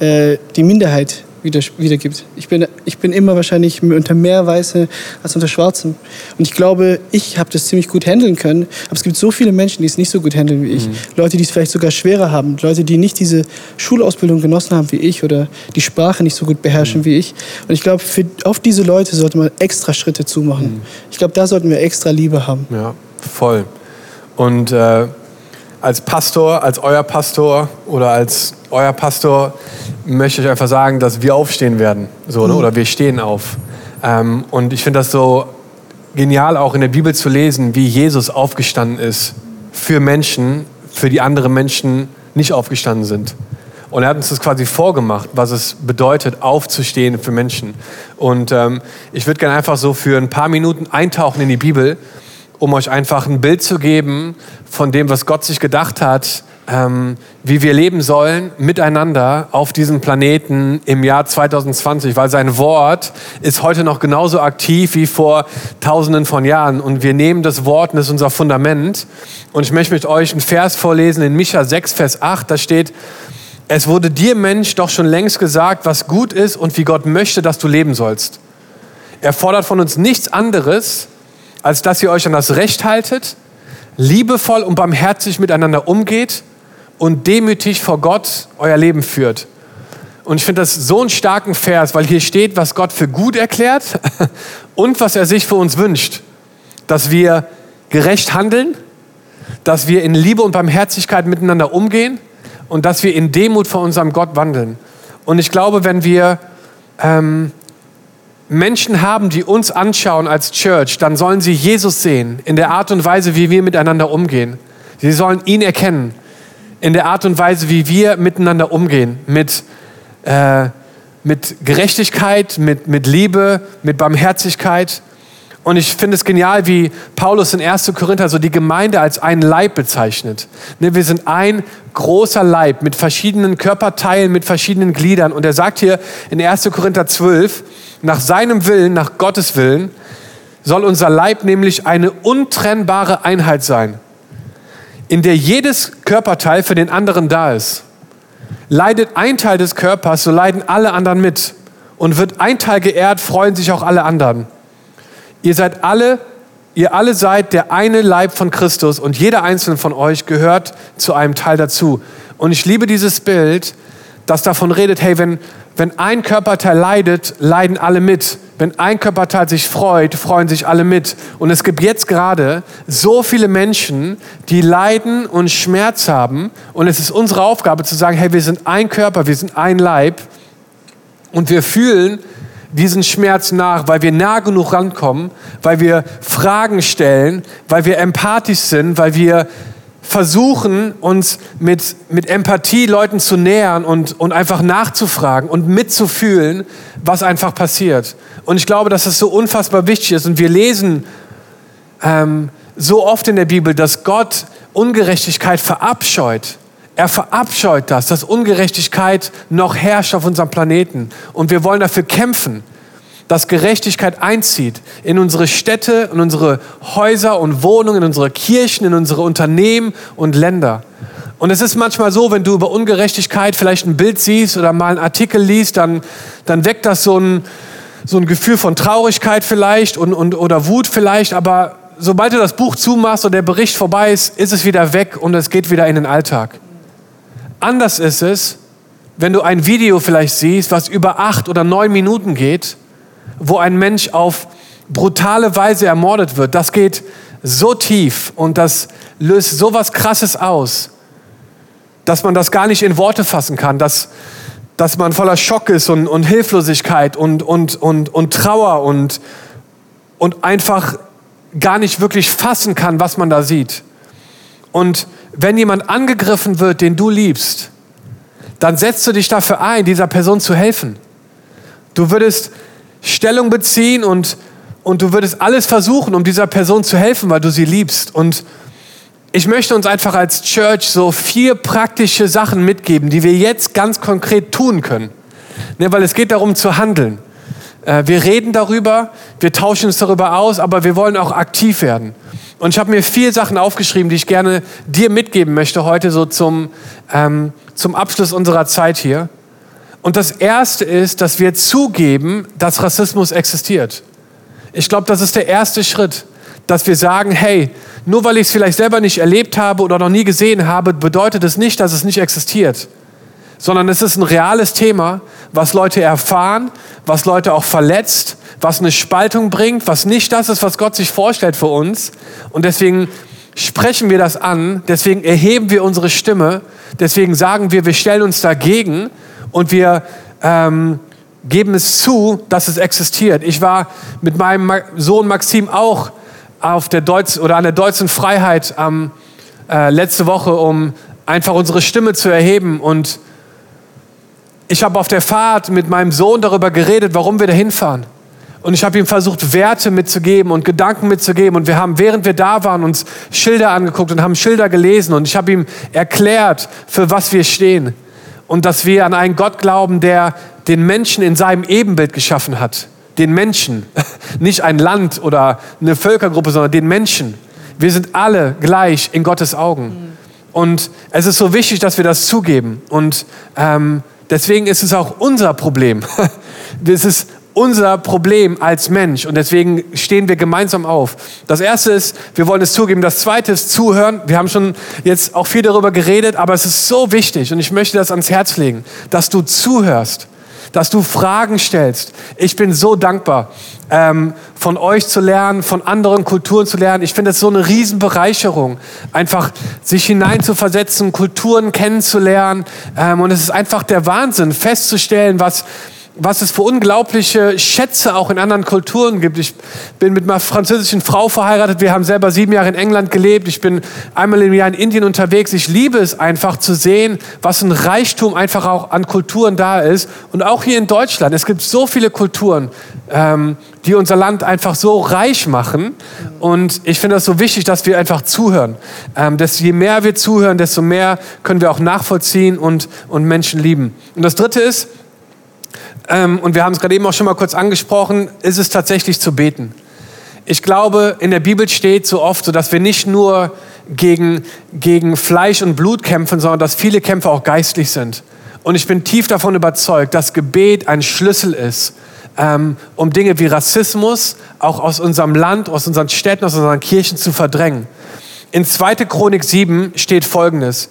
äh, die Minderheit wieder, wiedergibt. Ich bin, ich bin immer wahrscheinlich unter mehr Weiße als unter Schwarzen. Und ich glaube, ich habe das ziemlich gut handeln können. Aber es gibt so viele Menschen, die es nicht so gut handeln wie ich. Mhm. Leute, die es vielleicht sogar schwerer haben. Leute, die nicht diese Schulausbildung genossen haben wie ich oder die Sprache nicht so gut beherrschen mhm. wie ich. Und ich glaube, für, auf diese Leute sollte man extra Schritte zumachen. Mhm. Ich glaube, da sollten wir extra Liebe haben. Ja, voll. Und äh, als Pastor, als euer Pastor oder als euer Pastor möchte ich einfach sagen, dass wir aufstehen werden. So, ne? Oder wir stehen auf. Ähm, und ich finde das so genial, auch in der Bibel zu lesen, wie Jesus aufgestanden ist für Menschen, für die andere Menschen nicht aufgestanden sind. Und er hat uns das quasi vorgemacht, was es bedeutet, aufzustehen für Menschen. Und ähm, ich würde gerne einfach so für ein paar Minuten eintauchen in die Bibel um euch einfach ein Bild zu geben von dem, was Gott sich gedacht hat, ähm, wie wir leben sollen miteinander auf diesem Planeten im Jahr 2020, weil sein Wort ist heute noch genauso aktiv wie vor tausenden von Jahren. Und wir nehmen das Wort und das ist unser Fundament. Und ich möchte mit euch einen Vers vorlesen in Micha 6, Vers 8. Da steht, es wurde dir Mensch doch schon längst gesagt, was gut ist und wie Gott möchte, dass du leben sollst. Er fordert von uns nichts anderes, als dass ihr euch an das Recht haltet, liebevoll und barmherzig miteinander umgeht und demütig vor Gott euer Leben führt. Und ich finde das so einen starken Vers, weil hier steht, was Gott für gut erklärt und was er sich für uns wünscht. Dass wir gerecht handeln, dass wir in Liebe und Barmherzigkeit miteinander umgehen und dass wir in Demut vor unserem Gott wandeln. Und ich glaube, wenn wir ähm, Menschen haben, die uns anschauen als Church, dann sollen sie Jesus sehen in der Art und Weise, wie wir miteinander umgehen. Sie sollen ihn erkennen in der Art und Weise, wie wir miteinander umgehen. Mit, äh, mit Gerechtigkeit, mit, mit Liebe, mit Barmherzigkeit. Und ich finde es genial, wie Paulus in 1. Korinther so die Gemeinde als einen Leib bezeichnet. Ne, wir sind ein großer Leib mit verschiedenen Körperteilen, mit verschiedenen Gliedern. Und er sagt hier in 1. Korinther 12, nach seinem Willen, nach Gottes Willen, soll unser Leib nämlich eine untrennbare Einheit sein, in der jedes Körperteil für den anderen da ist. Leidet ein Teil des Körpers, so leiden alle anderen mit. Und wird ein Teil geehrt, freuen sich auch alle anderen. ihr seid alle, ihr alle seid der eine Leib von Christus und jeder einzelne von euch gehört zu einem Teil dazu. Und ich liebe dieses Bild, das davon redet, hey, wenn, wenn ein Körperteil leidet, leiden alle mit. Wenn ein Körperteil sich freut, freuen sich alle mit. Und es gibt jetzt gerade so viele Menschen, die leiden und Schmerz haben. Und es ist unsere Aufgabe zu sagen, hey, wir sind ein Körper, wir sind ein Leib. Und wir fühlen diesen Schmerz nach, weil wir nah genug rankommen, weil wir Fragen stellen, weil wir empathisch sind, weil wir versuchen, uns mit, mit Empathie Leuten zu nähern und, und einfach nachzufragen und mitzufühlen, was einfach passiert. Und ich glaube, dass das so unfassbar wichtig ist. Und wir lesen ähm, so oft in der Bibel, dass Gott Ungerechtigkeit verabscheut. Er verabscheut das, dass Ungerechtigkeit noch herrscht auf unserem Planeten. Und wir wollen dafür kämpfen dass Gerechtigkeit einzieht in unsere Städte, in unsere Häuser und Wohnungen, in unsere Kirchen, in unsere Unternehmen und Länder. Und es ist manchmal so, wenn du über Ungerechtigkeit vielleicht ein Bild siehst oder mal einen Artikel liest, dann, dann weckt das so ein, so ein Gefühl von Traurigkeit vielleicht und, und, oder Wut vielleicht, aber sobald du das Buch zumachst und der Bericht vorbei ist, ist es wieder weg und es geht wieder in den Alltag. Anders ist es, wenn du ein Video vielleicht siehst, was über acht oder neun Minuten geht wo ein Mensch auf brutale Weise ermordet wird, das geht so tief und das löst so was Krasses aus, dass man das gar nicht in Worte fassen kann, dass, dass man voller Schock ist und, und Hilflosigkeit und, und, und, und Trauer und, und einfach gar nicht wirklich fassen kann, was man da sieht. Und wenn jemand angegriffen wird, den du liebst, dann setzt du dich dafür ein, dieser Person zu helfen. Du würdest Stellung beziehen und, und du würdest alles versuchen, um dieser Person zu helfen, weil du sie liebst. Und ich möchte uns einfach als Church so vier praktische Sachen mitgeben, die wir jetzt ganz konkret tun können. Ne, weil es geht darum zu handeln. Äh, wir reden darüber, wir tauschen uns darüber aus, aber wir wollen auch aktiv werden. Und ich habe mir vier Sachen aufgeschrieben, die ich gerne dir mitgeben möchte heute so zum, ähm, zum Abschluss unserer Zeit hier. Und das Erste ist, dass wir zugeben, dass Rassismus existiert. Ich glaube, das ist der erste Schritt, dass wir sagen, hey, nur weil ich es vielleicht selber nicht erlebt habe oder noch nie gesehen habe, bedeutet es nicht, dass es nicht existiert, sondern es ist ein reales Thema, was Leute erfahren, was Leute auch verletzt, was eine Spaltung bringt, was nicht das ist, was Gott sich vorstellt für uns. Und deswegen sprechen wir das an, deswegen erheben wir unsere Stimme, deswegen sagen wir, wir stellen uns dagegen und wir ähm, geben es zu, dass es existiert. Ich war mit meinem Sohn Maxim auch auf der Deutsch oder an der deutschen Freiheit ähm, äh, letzte Woche, um einfach unsere Stimme zu erheben. Und ich habe auf der Fahrt mit meinem Sohn darüber geredet, warum wir da hinfahren. Und ich habe ihm versucht, Werte mitzugeben und Gedanken mitzugeben. Und wir haben, während wir da waren, uns Schilder angeguckt und haben Schilder gelesen. Und ich habe ihm erklärt, für was wir stehen und dass wir an einen Gott glauben, der den Menschen in seinem Ebenbild geschaffen hat. Den Menschen, nicht ein Land oder eine Völkergruppe, sondern den Menschen. Wir sind alle gleich in Gottes Augen. Und es ist so wichtig, dass wir das zugeben. Und ähm, deswegen ist es auch unser Problem. es ist unser Problem als Mensch und deswegen stehen wir gemeinsam auf. Das erste ist, wir wollen es zugeben. Das zweite ist zuhören. Wir haben schon jetzt auch viel darüber geredet, aber es ist so wichtig und ich möchte das ans Herz legen, dass du zuhörst, dass du Fragen stellst. Ich bin so dankbar, ähm, von euch zu lernen, von anderen Kulturen zu lernen. Ich finde es so eine Riesenbereicherung, einfach sich hineinzuversetzen, Kulturen kennenzulernen. Ähm, und es ist einfach der Wahnsinn, festzustellen, was was es für unglaubliche Schätze auch in anderen Kulturen gibt. Ich bin mit einer französischen Frau verheiratet. Wir haben selber sieben Jahre in England gelebt. Ich bin einmal im Jahr in Indien unterwegs. Ich liebe es einfach zu sehen, was ein Reichtum einfach auch an Kulturen da ist. Und auch hier in Deutschland. Es gibt so viele Kulturen, ähm, die unser Land einfach so reich machen. Und ich finde das so wichtig, dass wir einfach zuhören. Ähm, desto je mehr wir zuhören, desto mehr können wir auch nachvollziehen und, und Menschen lieben. Und das Dritte ist, ähm, und wir haben es gerade eben auch schon mal kurz angesprochen, ist es tatsächlich zu beten. Ich glaube, in der Bibel steht so oft so, dass wir nicht nur gegen, gegen Fleisch und Blut kämpfen, sondern dass viele Kämpfe auch geistlich sind. Und ich bin tief davon überzeugt, dass Gebet ein Schlüssel ist, ähm, um Dinge wie Rassismus auch aus unserem Land, aus unseren Städten, aus unseren Kirchen zu verdrängen. In 2. Chronik 7 steht Folgendes.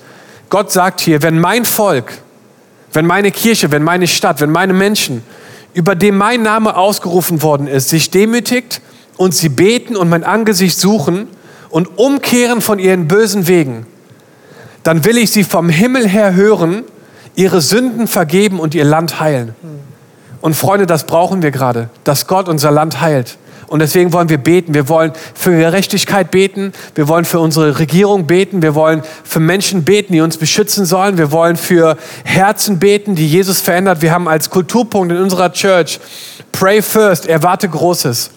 Gott sagt hier, wenn mein Volk, wenn meine Kirche, wenn meine Stadt, wenn meine Menschen, über dem mein Name ausgerufen worden ist, sich demütigt und sie beten und mein Angesicht suchen und umkehren von ihren bösen Wegen, dann will ich sie vom Himmel her hören, ihre Sünden vergeben und ihr Land heilen. Und Freunde, das brauchen wir gerade, dass Gott unser Land heilt. Und deswegen wollen wir beten. Wir wollen für Gerechtigkeit beten. Wir wollen für unsere Regierung beten. Wir wollen für Menschen beten, die uns beschützen sollen. Wir wollen für Herzen beten, die Jesus verändert. Wir haben als Kulturpunkt in unserer Church Pray First, erwarte Großes.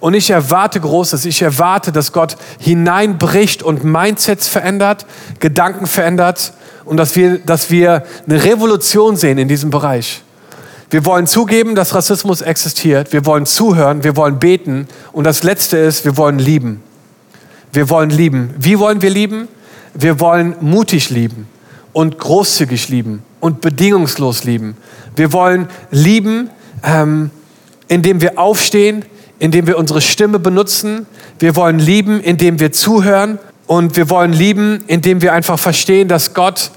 Und ich erwarte Großes. Ich erwarte, dass Gott hineinbricht und Mindsets verändert, Gedanken verändert und dass wir, dass wir eine Revolution sehen in diesem Bereich. Wir wollen zugeben, dass Rassismus existiert. Wir wollen zuhören. Wir wollen beten. Und das Letzte ist, wir wollen lieben. Wir wollen lieben. Wie wollen wir lieben? Wir wollen mutig lieben und großzügig lieben und bedingungslos lieben. Wir wollen lieben, ähm, indem wir aufstehen, indem wir unsere Stimme benutzen. Wir wollen lieben, indem wir zuhören. Und wir wollen lieben, indem wir einfach verstehen, dass Gott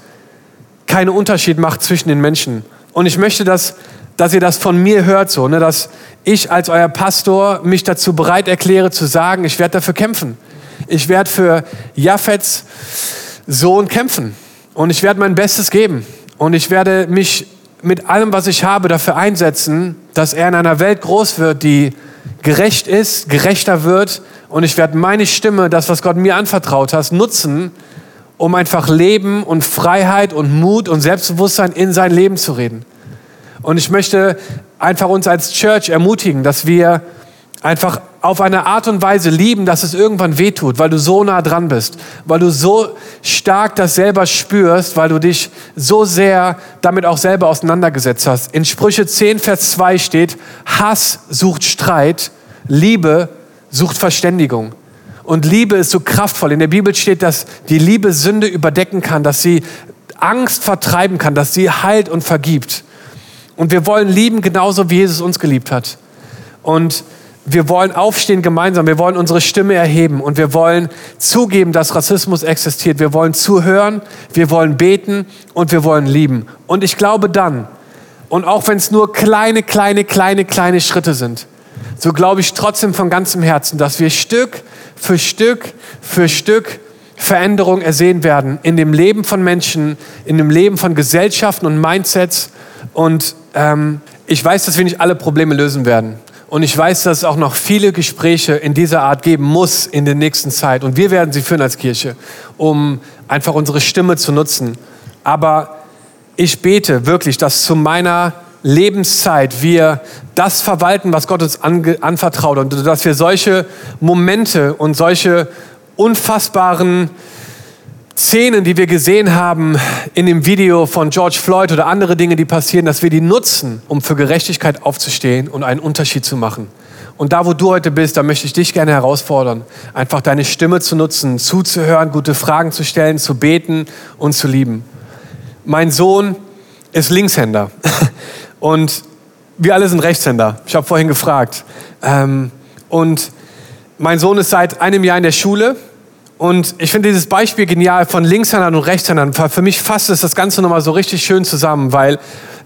keinen Unterschied macht zwischen den Menschen. Und ich möchte, dass dass ihr das von mir hört, so, ne, dass ich als euer Pastor mich dazu bereit erkläre zu sagen, ich werde dafür kämpfen. Ich werde für Japhets Sohn kämpfen und ich werde mein Bestes geben und ich werde mich mit allem, was ich habe, dafür einsetzen, dass er in einer Welt groß wird, die gerecht ist, gerechter wird und ich werde meine Stimme, das, was Gott mir anvertraut hat, nutzen, um einfach Leben und Freiheit und Mut und Selbstbewusstsein in sein Leben zu reden. Und ich möchte einfach uns als Church ermutigen, dass wir einfach auf eine Art und Weise lieben, dass es irgendwann wehtut, weil du so nah dran bist, weil du so stark das selber spürst, weil du dich so sehr damit auch selber auseinandergesetzt hast. In Sprüche 10, Vers 2 steht, Hass sucht Streit, Liebe sucht Verständigung. Und Liebe ist so kraftvoll. In der Bibel steht, dass die Liebe Sünde überdecken kann, dass sie Angst vertreiben kann, dass sie heilt und vergibt. Und wir wollen lieben genauso, wie Jesus uns geliebt hat. Und wir wollen aufstehen gemeinsam, wir wollen unsere Stimme erheben und wir wollen zugeben, dass Rassismus existiert. Wir wollen zuhören, wir wollen beten und wir wollen lieben. Und ich glaube dann, und auch wenn es nur kleine, kleine, kleine, kleine Schritte sind, so glaube ich trotzdem von ganzem Herzen, dass wir Stück für Stück für Stück Veränderung ersehen werden in dem Leben von Menschen, in dem Leben von Gesellschaften und Mindsets. Und ähm, ich weiß, dass wir nicht alle Probleme lösen werden. Und ich weiß, dass es auch noch viele Gespräche in dieser Art geben muss in der nächsten Zeit. Und wir werden sie führen als Kirche, um einfach unsere Stimme zu nutzen. Aber ich bete wirklich, dass zu meiner Lebenszeit wir das verwalten, was Gott uns anvertraut und dass wir solche Momente und solche unfassbaren Szenen, die wir gesehen haben in dem Video von George Floyd oder andere Dinge, die passieren, dass wir die nutzen, um für Gerechtigkeit aufzustehen und einen Unterschied zu machen. Und da, wo du heute bist, da möchte ich dich gerne herausfordern, einfach deine Stimme zu nutzen, zuzuhören, gute Fragen zu stellen, zu beten und zu lieben. Mein Sohn ist Linkshänder und wir alle sind Rechtshänder. Ich habe vorhin gefragt. Ähm, und mein Sohn ist seit einem Jahr in der Schule und ich finde dieses Beispiel genial von Linkshändern und Rechtshändern. Für mich fasst es das Ganze nochmal so richtig schön zusammen, weil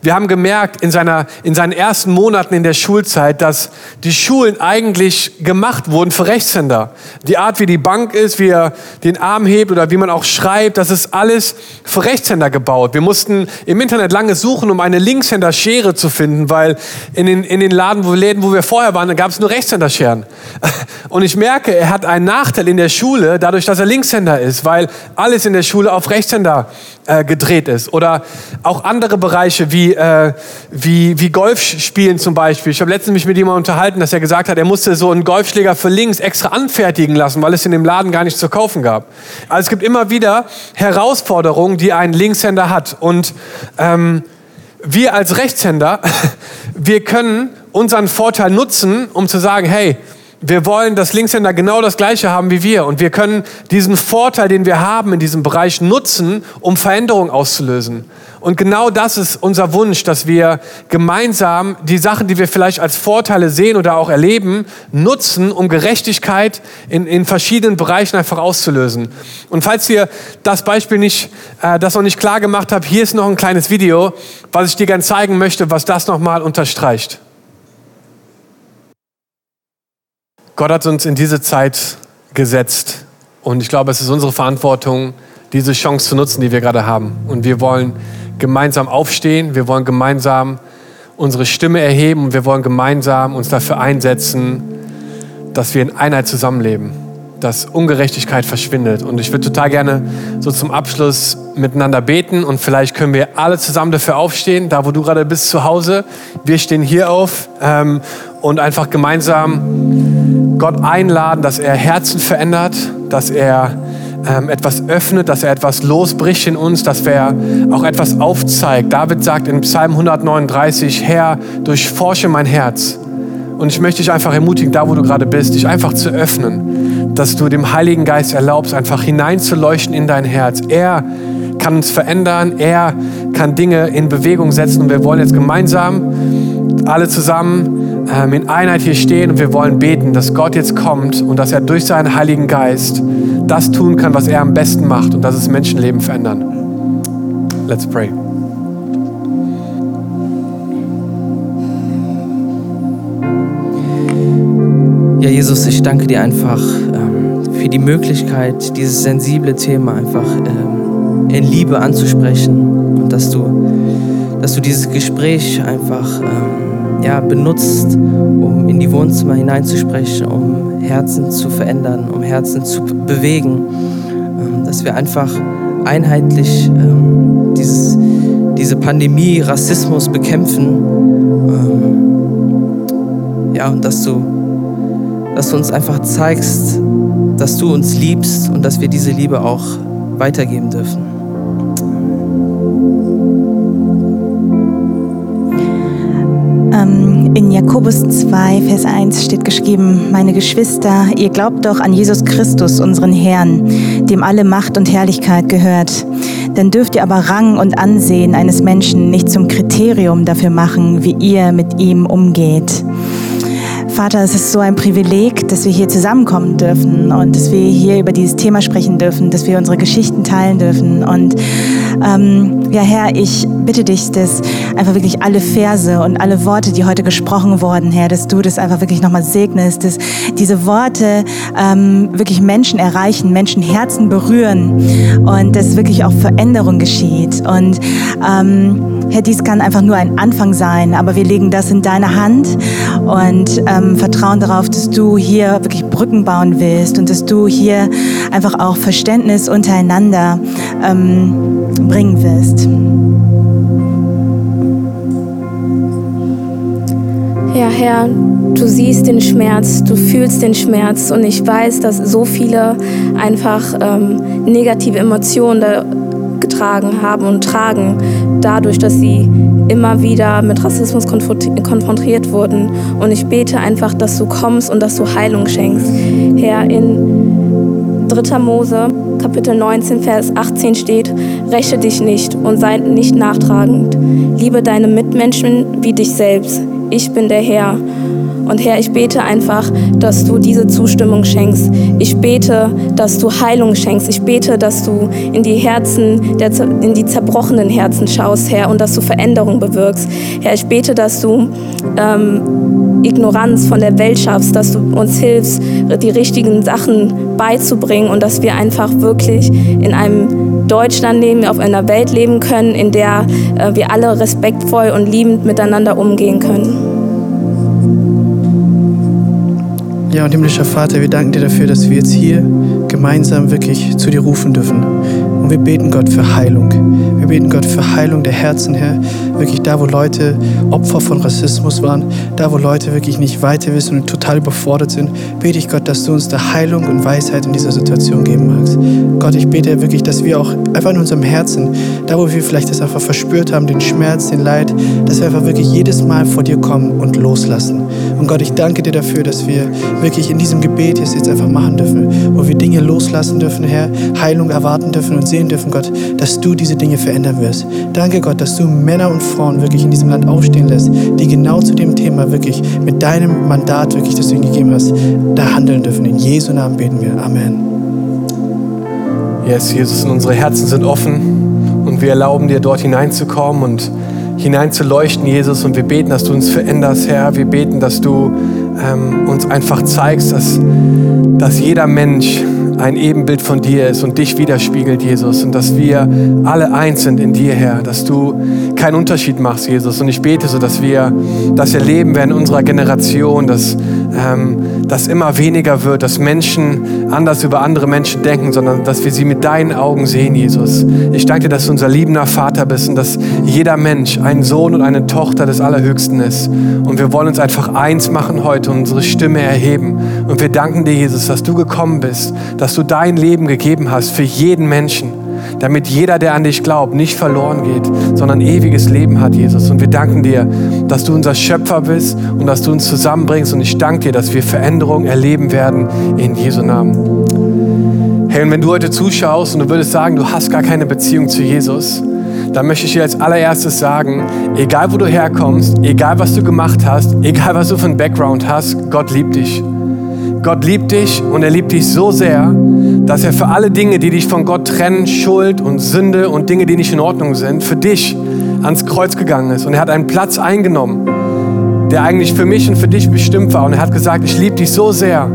wir haben gemerkt in, seiner, in seinen ersten Monaten in der Schulzeit, dass die Schulen eigentlich gemacht wurden für Rechtshänder. Die Art, wie die Bank ist, wie er den Arm hebt oder wie man auch schreibt, das ist alles für Rechtshänder gebaut. Wir mussten im Internet lange suchen, um eine Linkshänder-Schere zu finden, weil in den, in den Laden, wo, Läden, wo wir vorher waren, gab es nur Rechtshänder-Scheren. Und ich merke, er hat einen Nachteil in der Schule, dadurch, dass er Linkshänder ist, weil alles in der Schule auf Rechtshänder äh, gedreht ist. Oder auch andere Bereiche wie, äh, wie, wie Golf spielen zum Beispiel. Ich habe letztens mich mit jemandem unterhalten, dass er gesagt hat, er musste so einen Golfschläger für links extra anfertigen lassen, weil es in dem Laden gar nicht zu kaufen gab. Also es gibt immer wieder Herausforderungen, die ein Linkshänder hat. Und ähm, wir als Rechtshänder, wir können unseren Vorteil nutzen, um zu sagen, hey, wir wollen, dass Linkshänder genau das Gleiche haben wie wir. Und wir können diesen Vorteil, den wir haben in diesem Bereich, nutzen, um Veränderung auszulösen. Und genau das ist unser Wunsch, dass wir gemeinsam die Sachen, die wir vielleicht als Vorteile sehen oder auch erleben, nutzen, um Gerechtigkeit in, in verschiedenen Bereichen einfach auszulösen. Und falls ihr das Beispiel nicht, äh, das noch nicht klar gemacht habt, hier ist noch ein kleines Video, was ich dir gerne zeigen möchte, was das nochmal unterstreicht. Gott hat uns in diese Zeit gesetzt. Und ich glaube, es ist unsere Verantwortung, diese Chance zu nutzen, die wir gerade haben. Und wir wollen gemeinsam aufstehen, wir wollen gemeinsam unsere Stimme erheben und wir wollen gemeinsam uns dafür einsetzen, dass wir in Einheit zusammenleben, dass Ungerechtigkeit verschwindet. Und ich würde total gerne so zum Abschluss miteinander beten und vielleicht können wir alle zusammen dafür aufstehen, da wo du gerade bist zu Hause. Wir stehen hier auf ähm, und einfach gemeinsam Gott einladen, dass er Herzen verändert, dass er ähm, etwas öffnet, dass er etwas losbricht in uns, dass er auch etwas aufzeigt. David sagt in Psalm 139, Herr, durchforsche mein Herz. Und ich möchte dich einfach ermutigen, da wo du gerade bist, dich einfach zu öffnen, dass du dem Heiligen Geist erlaubst, einfach hineinzuleuchten in dein Herz. Er kann uns verändern, er kann Dinge in Bewegung setzen und wir wollen jetzt gemeinsam alle zusammen in Einheit hier stehen und wir wollen beten, dass Gott jetzt kommt und dass er durch seinen Heiligen Geist das tun kann, was er am besten macht und das ist Menschenleben verändern. Let's pray. Ja, Jesus, ich danke dir einfach ähm, für die Möglichkeit, dieses sensible Thema einfach ähm, in Liebe anzusprechen und dass du, dass du dieses Gespräch einfach ähm, ja, benutzt, um in die Wohnzimmer hineinzusprechen, um Herzen zu verändern, um Herzen zu bewegen, ähm, dass wir einfach einheitlich ähm, dieses, diese Pandemie, Rassismus bekämpfen. Ähm, ja, und dass du dass du uns einfach zeigst, dass du uns liebst und dass wir diese Liebe auch weitergeben dürfen. In Jakobus 2, Vers 1 steht geschrieben, meine Geschwister, ihr glaubt doch an Jesus Christus, unseren Herrn, dem alle Macht und Herrlichkeit gehört. Dann dürft ihr aber Rang und Ansehen eines Menschen nicht zum Kriterium dafür machen, wie ihr mit ihm umgeht. Vater, es ist so ein Privileg, dass wir hier zusammenkommen dürfen und dass wir hier über dieses Thema sprechen dürfen, dass wir unsere Geschichten teilen dürfen. Und ähm, ja, Herr, ich bitte dich, dass einfach wirklich alle Verse und alle Worte, die heute gesprochen wurden, Herr, dass du das einfach wirklich nochmal segnest, dass diese Worte ähm, wirklich Menschen erreichen, Menschen Herzen berühren und dass wirklich auch Veränderung geschieht. Und ähm, Herr, dies kann einfach nur ein Anfang sein, aber wir legen das in deine Hand und ähm, vertrauen darauf, dass du hier wirklich Brücken bauen willst und dass du hier einfach auch Verständnis untereinander ähm, bringen wirst. Ja, Herr, du siehst den Schmerz, du fühlst den Schmerz und ich weiß, dass so viele einfach ähm, negative Emotionen da getragen haben und tragen, dadurch, dass sie immer wieder mit Rassismus konfrontiert wurden. Und ich bete einfach, dass du kommst und dass du Heilung schenkst. Herr, in 3. Mose, Kapitel 19, Vers 18 steht, räche dich nicht und sei nicht nachtragend. Liebe deine Mitmenschen wie dich selbst. Ich bin der Herr. Und Herr, ich bete einfach, dass du diese Zustimmung schenkst. Ich bete, dass du Heilung schenkst. Ich bete, dass du in die Herzen, in die zerbrochenen Herzen schaust, Herr, und dass du Veränderung bewirkst. Herr, ich bete, dass du ähm, Ignoranz von der Welt schaffst, dass du uns hilfst, die richtigen Sachen beizubringen und dass wir einfach wirklich in einem Deutschland leben, auf einer Welt leben können, in der äh, wir alle respektvoll und liebend miteinander umgehen können. Ja, und himmlischer Vater, wir danken dir dafür, dass wir jetzt hier gemeinsam wirklich zu dir rufen dürfen. Und wir beten Gott für Heilung. Wir beten Gott für Heilung der Herzen, Herr. Wirklich da, wo Leute Opfer von Rassismus waren, da, wo Leute wirklich nicht weiter wissen und total überfordert sind, bete ich Gott, dass du uns da Heilung und Weisheit in dieser Situation geben magst. Gott, ich bete wirklich, dass wir auch einfach in unserem Herzen, da, wo wir vielleicht das einfach verspürt haben, den Schmerz, den Leid, dass wir einfach wirklich jedes Mal vor dir kommen und loslassen Und Gott, ich danke dir dafür, dass wir wirklich in diesem Gebet jetzt einfach machen dürfen, wo wir Dinge loslassen dürfen, Herr, Heilung erwarten dürfen und sehen dürfen, Gott, dass du diese Dinge verändern wirst. Danke, Gott, dass du Männer und Frauen wirklich in diesem Land aufstehen lässt, die genau zu dem Thema wirklich mit deinem Mandat wirklich, das du ihnen gegeben hast, da handeln dürfen. In Jesu Namen beten wir. Amen. Yes, Jesus, unsere Herzen sind offen und wir erlauben dir, dort hineinzukommen und hineinzuleuchten, Jesus. Und wir beten, dass du uns veränderst, Herr. Wir beten, dass du ähm, uns einfach zeigst, dass, dass jeder Mensch ein Ebenbild von dir ist und dich widerspiegelt, Jesus. Und dass wir alle eins sind in dir, Herr. Dass du keinen Unterschied machst, Jesus. Und ich bete so, dass wir das erleben werden in unserer Generation, dass ähm, das immer weniger wird, dass Menschen anders über andere Menschen denken, sondern dass wir sie mit deinen Augen sehen, Jesus. Ich danke dir, dass du unser liebender Vater bist und dass jeder Mensch ein Sohn und eine Tochter des Allerhöchsten ist. Und wir wollen uns einfach eins machen heute und unsere Stimme erheben. Und wir danken dir, Jesus, dass du gekommen bist, dass du dein Leben gegeben hast für jeden Menschen damit jeder, der an dich glaubt, nicht verloren geht, sondern ewiges Leben hat, Jesus. Und wir danken dir, dass du unser Schöpfer bist und dass du uns zusammenbringst. Und ich danke dir, dass wir Veränderung erleben werden in Jesu Namen. Hey, und wenn du heute zuschaust und du würdest sagen, du hast gar keine Beziehung zu Jesus, dann möchte ich dir als allererstes sagen, egal wo du herkommst, egal was du gemacht hast, egal was du für einen Background hast, Gott liebt dich. Gott liebt dich und er liebt dich so sehr, dass er für alle Dinge, die dich von Gott trennen, Schuld und Sünde und Dinge, die nicht in Ordnung sind, für dich ans Kreuz gegangen ist. Und er hat einen Platz eingenommen, der eigentlich für mich und für dich bestimmt war. Und er hat gesagt, ich liebe dich so sehr,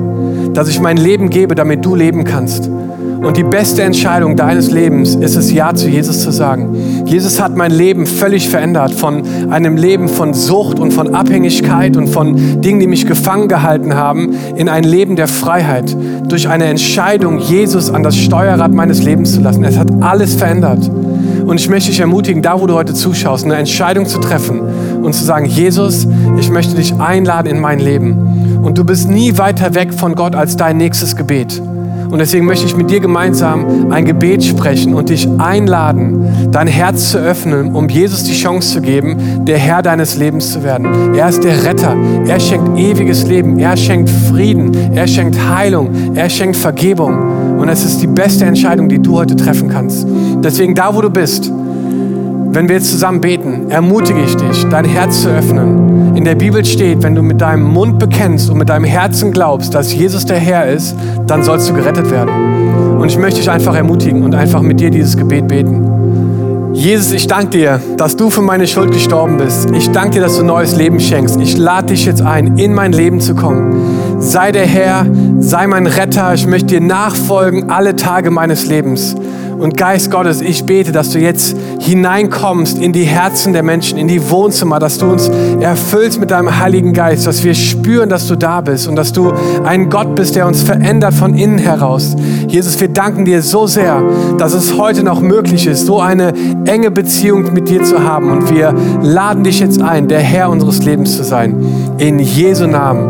dass ich mein Leben gebe, damit du leben kannst. Und die beste Entscheidung deines Lebens ist es, Ja zu Jesus zu sagen. Jesus hat mein Leben völlig verändert von einem Leben von Sucht und von Abhängigkeit und von Dingen, die mich gefangen gehalten haben, in ein Leben der Freiheit. Durch eine Entscheidung, Jesus an das Steuerrad meines Lebens zu lassen. Es hat alles verändert. Und ich möchte dich ermutigen, da wo du heute zuschaust, eine Entscheidung zu treffen und zu sagen, Jesus, ich möchte dich einladen in mein Leben. Und du bist nie weiter weg von Gott als dein nächstes Gebet. Und deswegen möchte ich mit dir gemeinsam ein Gebet sprechen und dich einladen, dein Herz zu öffnen, um Jesus die Chance zu geben, der Herr deines Lebens zu werden. Er ist der Retter. Er schenkt ewiges Leben. Er schenkt Frieden. Er schenkt Heilung. Er schenkt Vergebung. Und es ist die beste Entscheidung, die du heute treffen kannst. Deswegen da, wo du bist, wenn wir jetzt zusammen beten, ermutige ich dich, dein Herz zu öffnen. In der Bibel steht, wenn du mit deinem Mund bekennst und mit deinem Herzen glaubst, dass Jesus der Herr ist, dann sollst du gerettet werden. Und ich möchte dich einfach ermutigen und einfach mit dir dieses Gebet beten. Jesus, ich danke dir, dass du für meine Schuld gestorben bist. Ich danke dir, dass du neues Leben schenkst. Ich lade dich jetzt ein, in mein Leben zu kommen. Sei der Herr, sei mein Retter. Ich möchte dir nachfolgen alle Tage meines Lebens. Und Geist Gottes, ich bete, dass du jetzt hineinkommst in die Herzen der Menschen, in die Wohnzimmer, dass du uns erfüllst mit deinem Heiligen Geist, dass wir spüren, dass du da bist und dass du ein Gott bist, der uns verändert von innen heraus. Jesus, wir danken dir so sehr, dass es heute noch möglich ist, so eine enge Beziehung mit dir zu haben. Und wir laden dich jetzt ein, der Herr unseres Lebens zu sein. In Jesu Namen.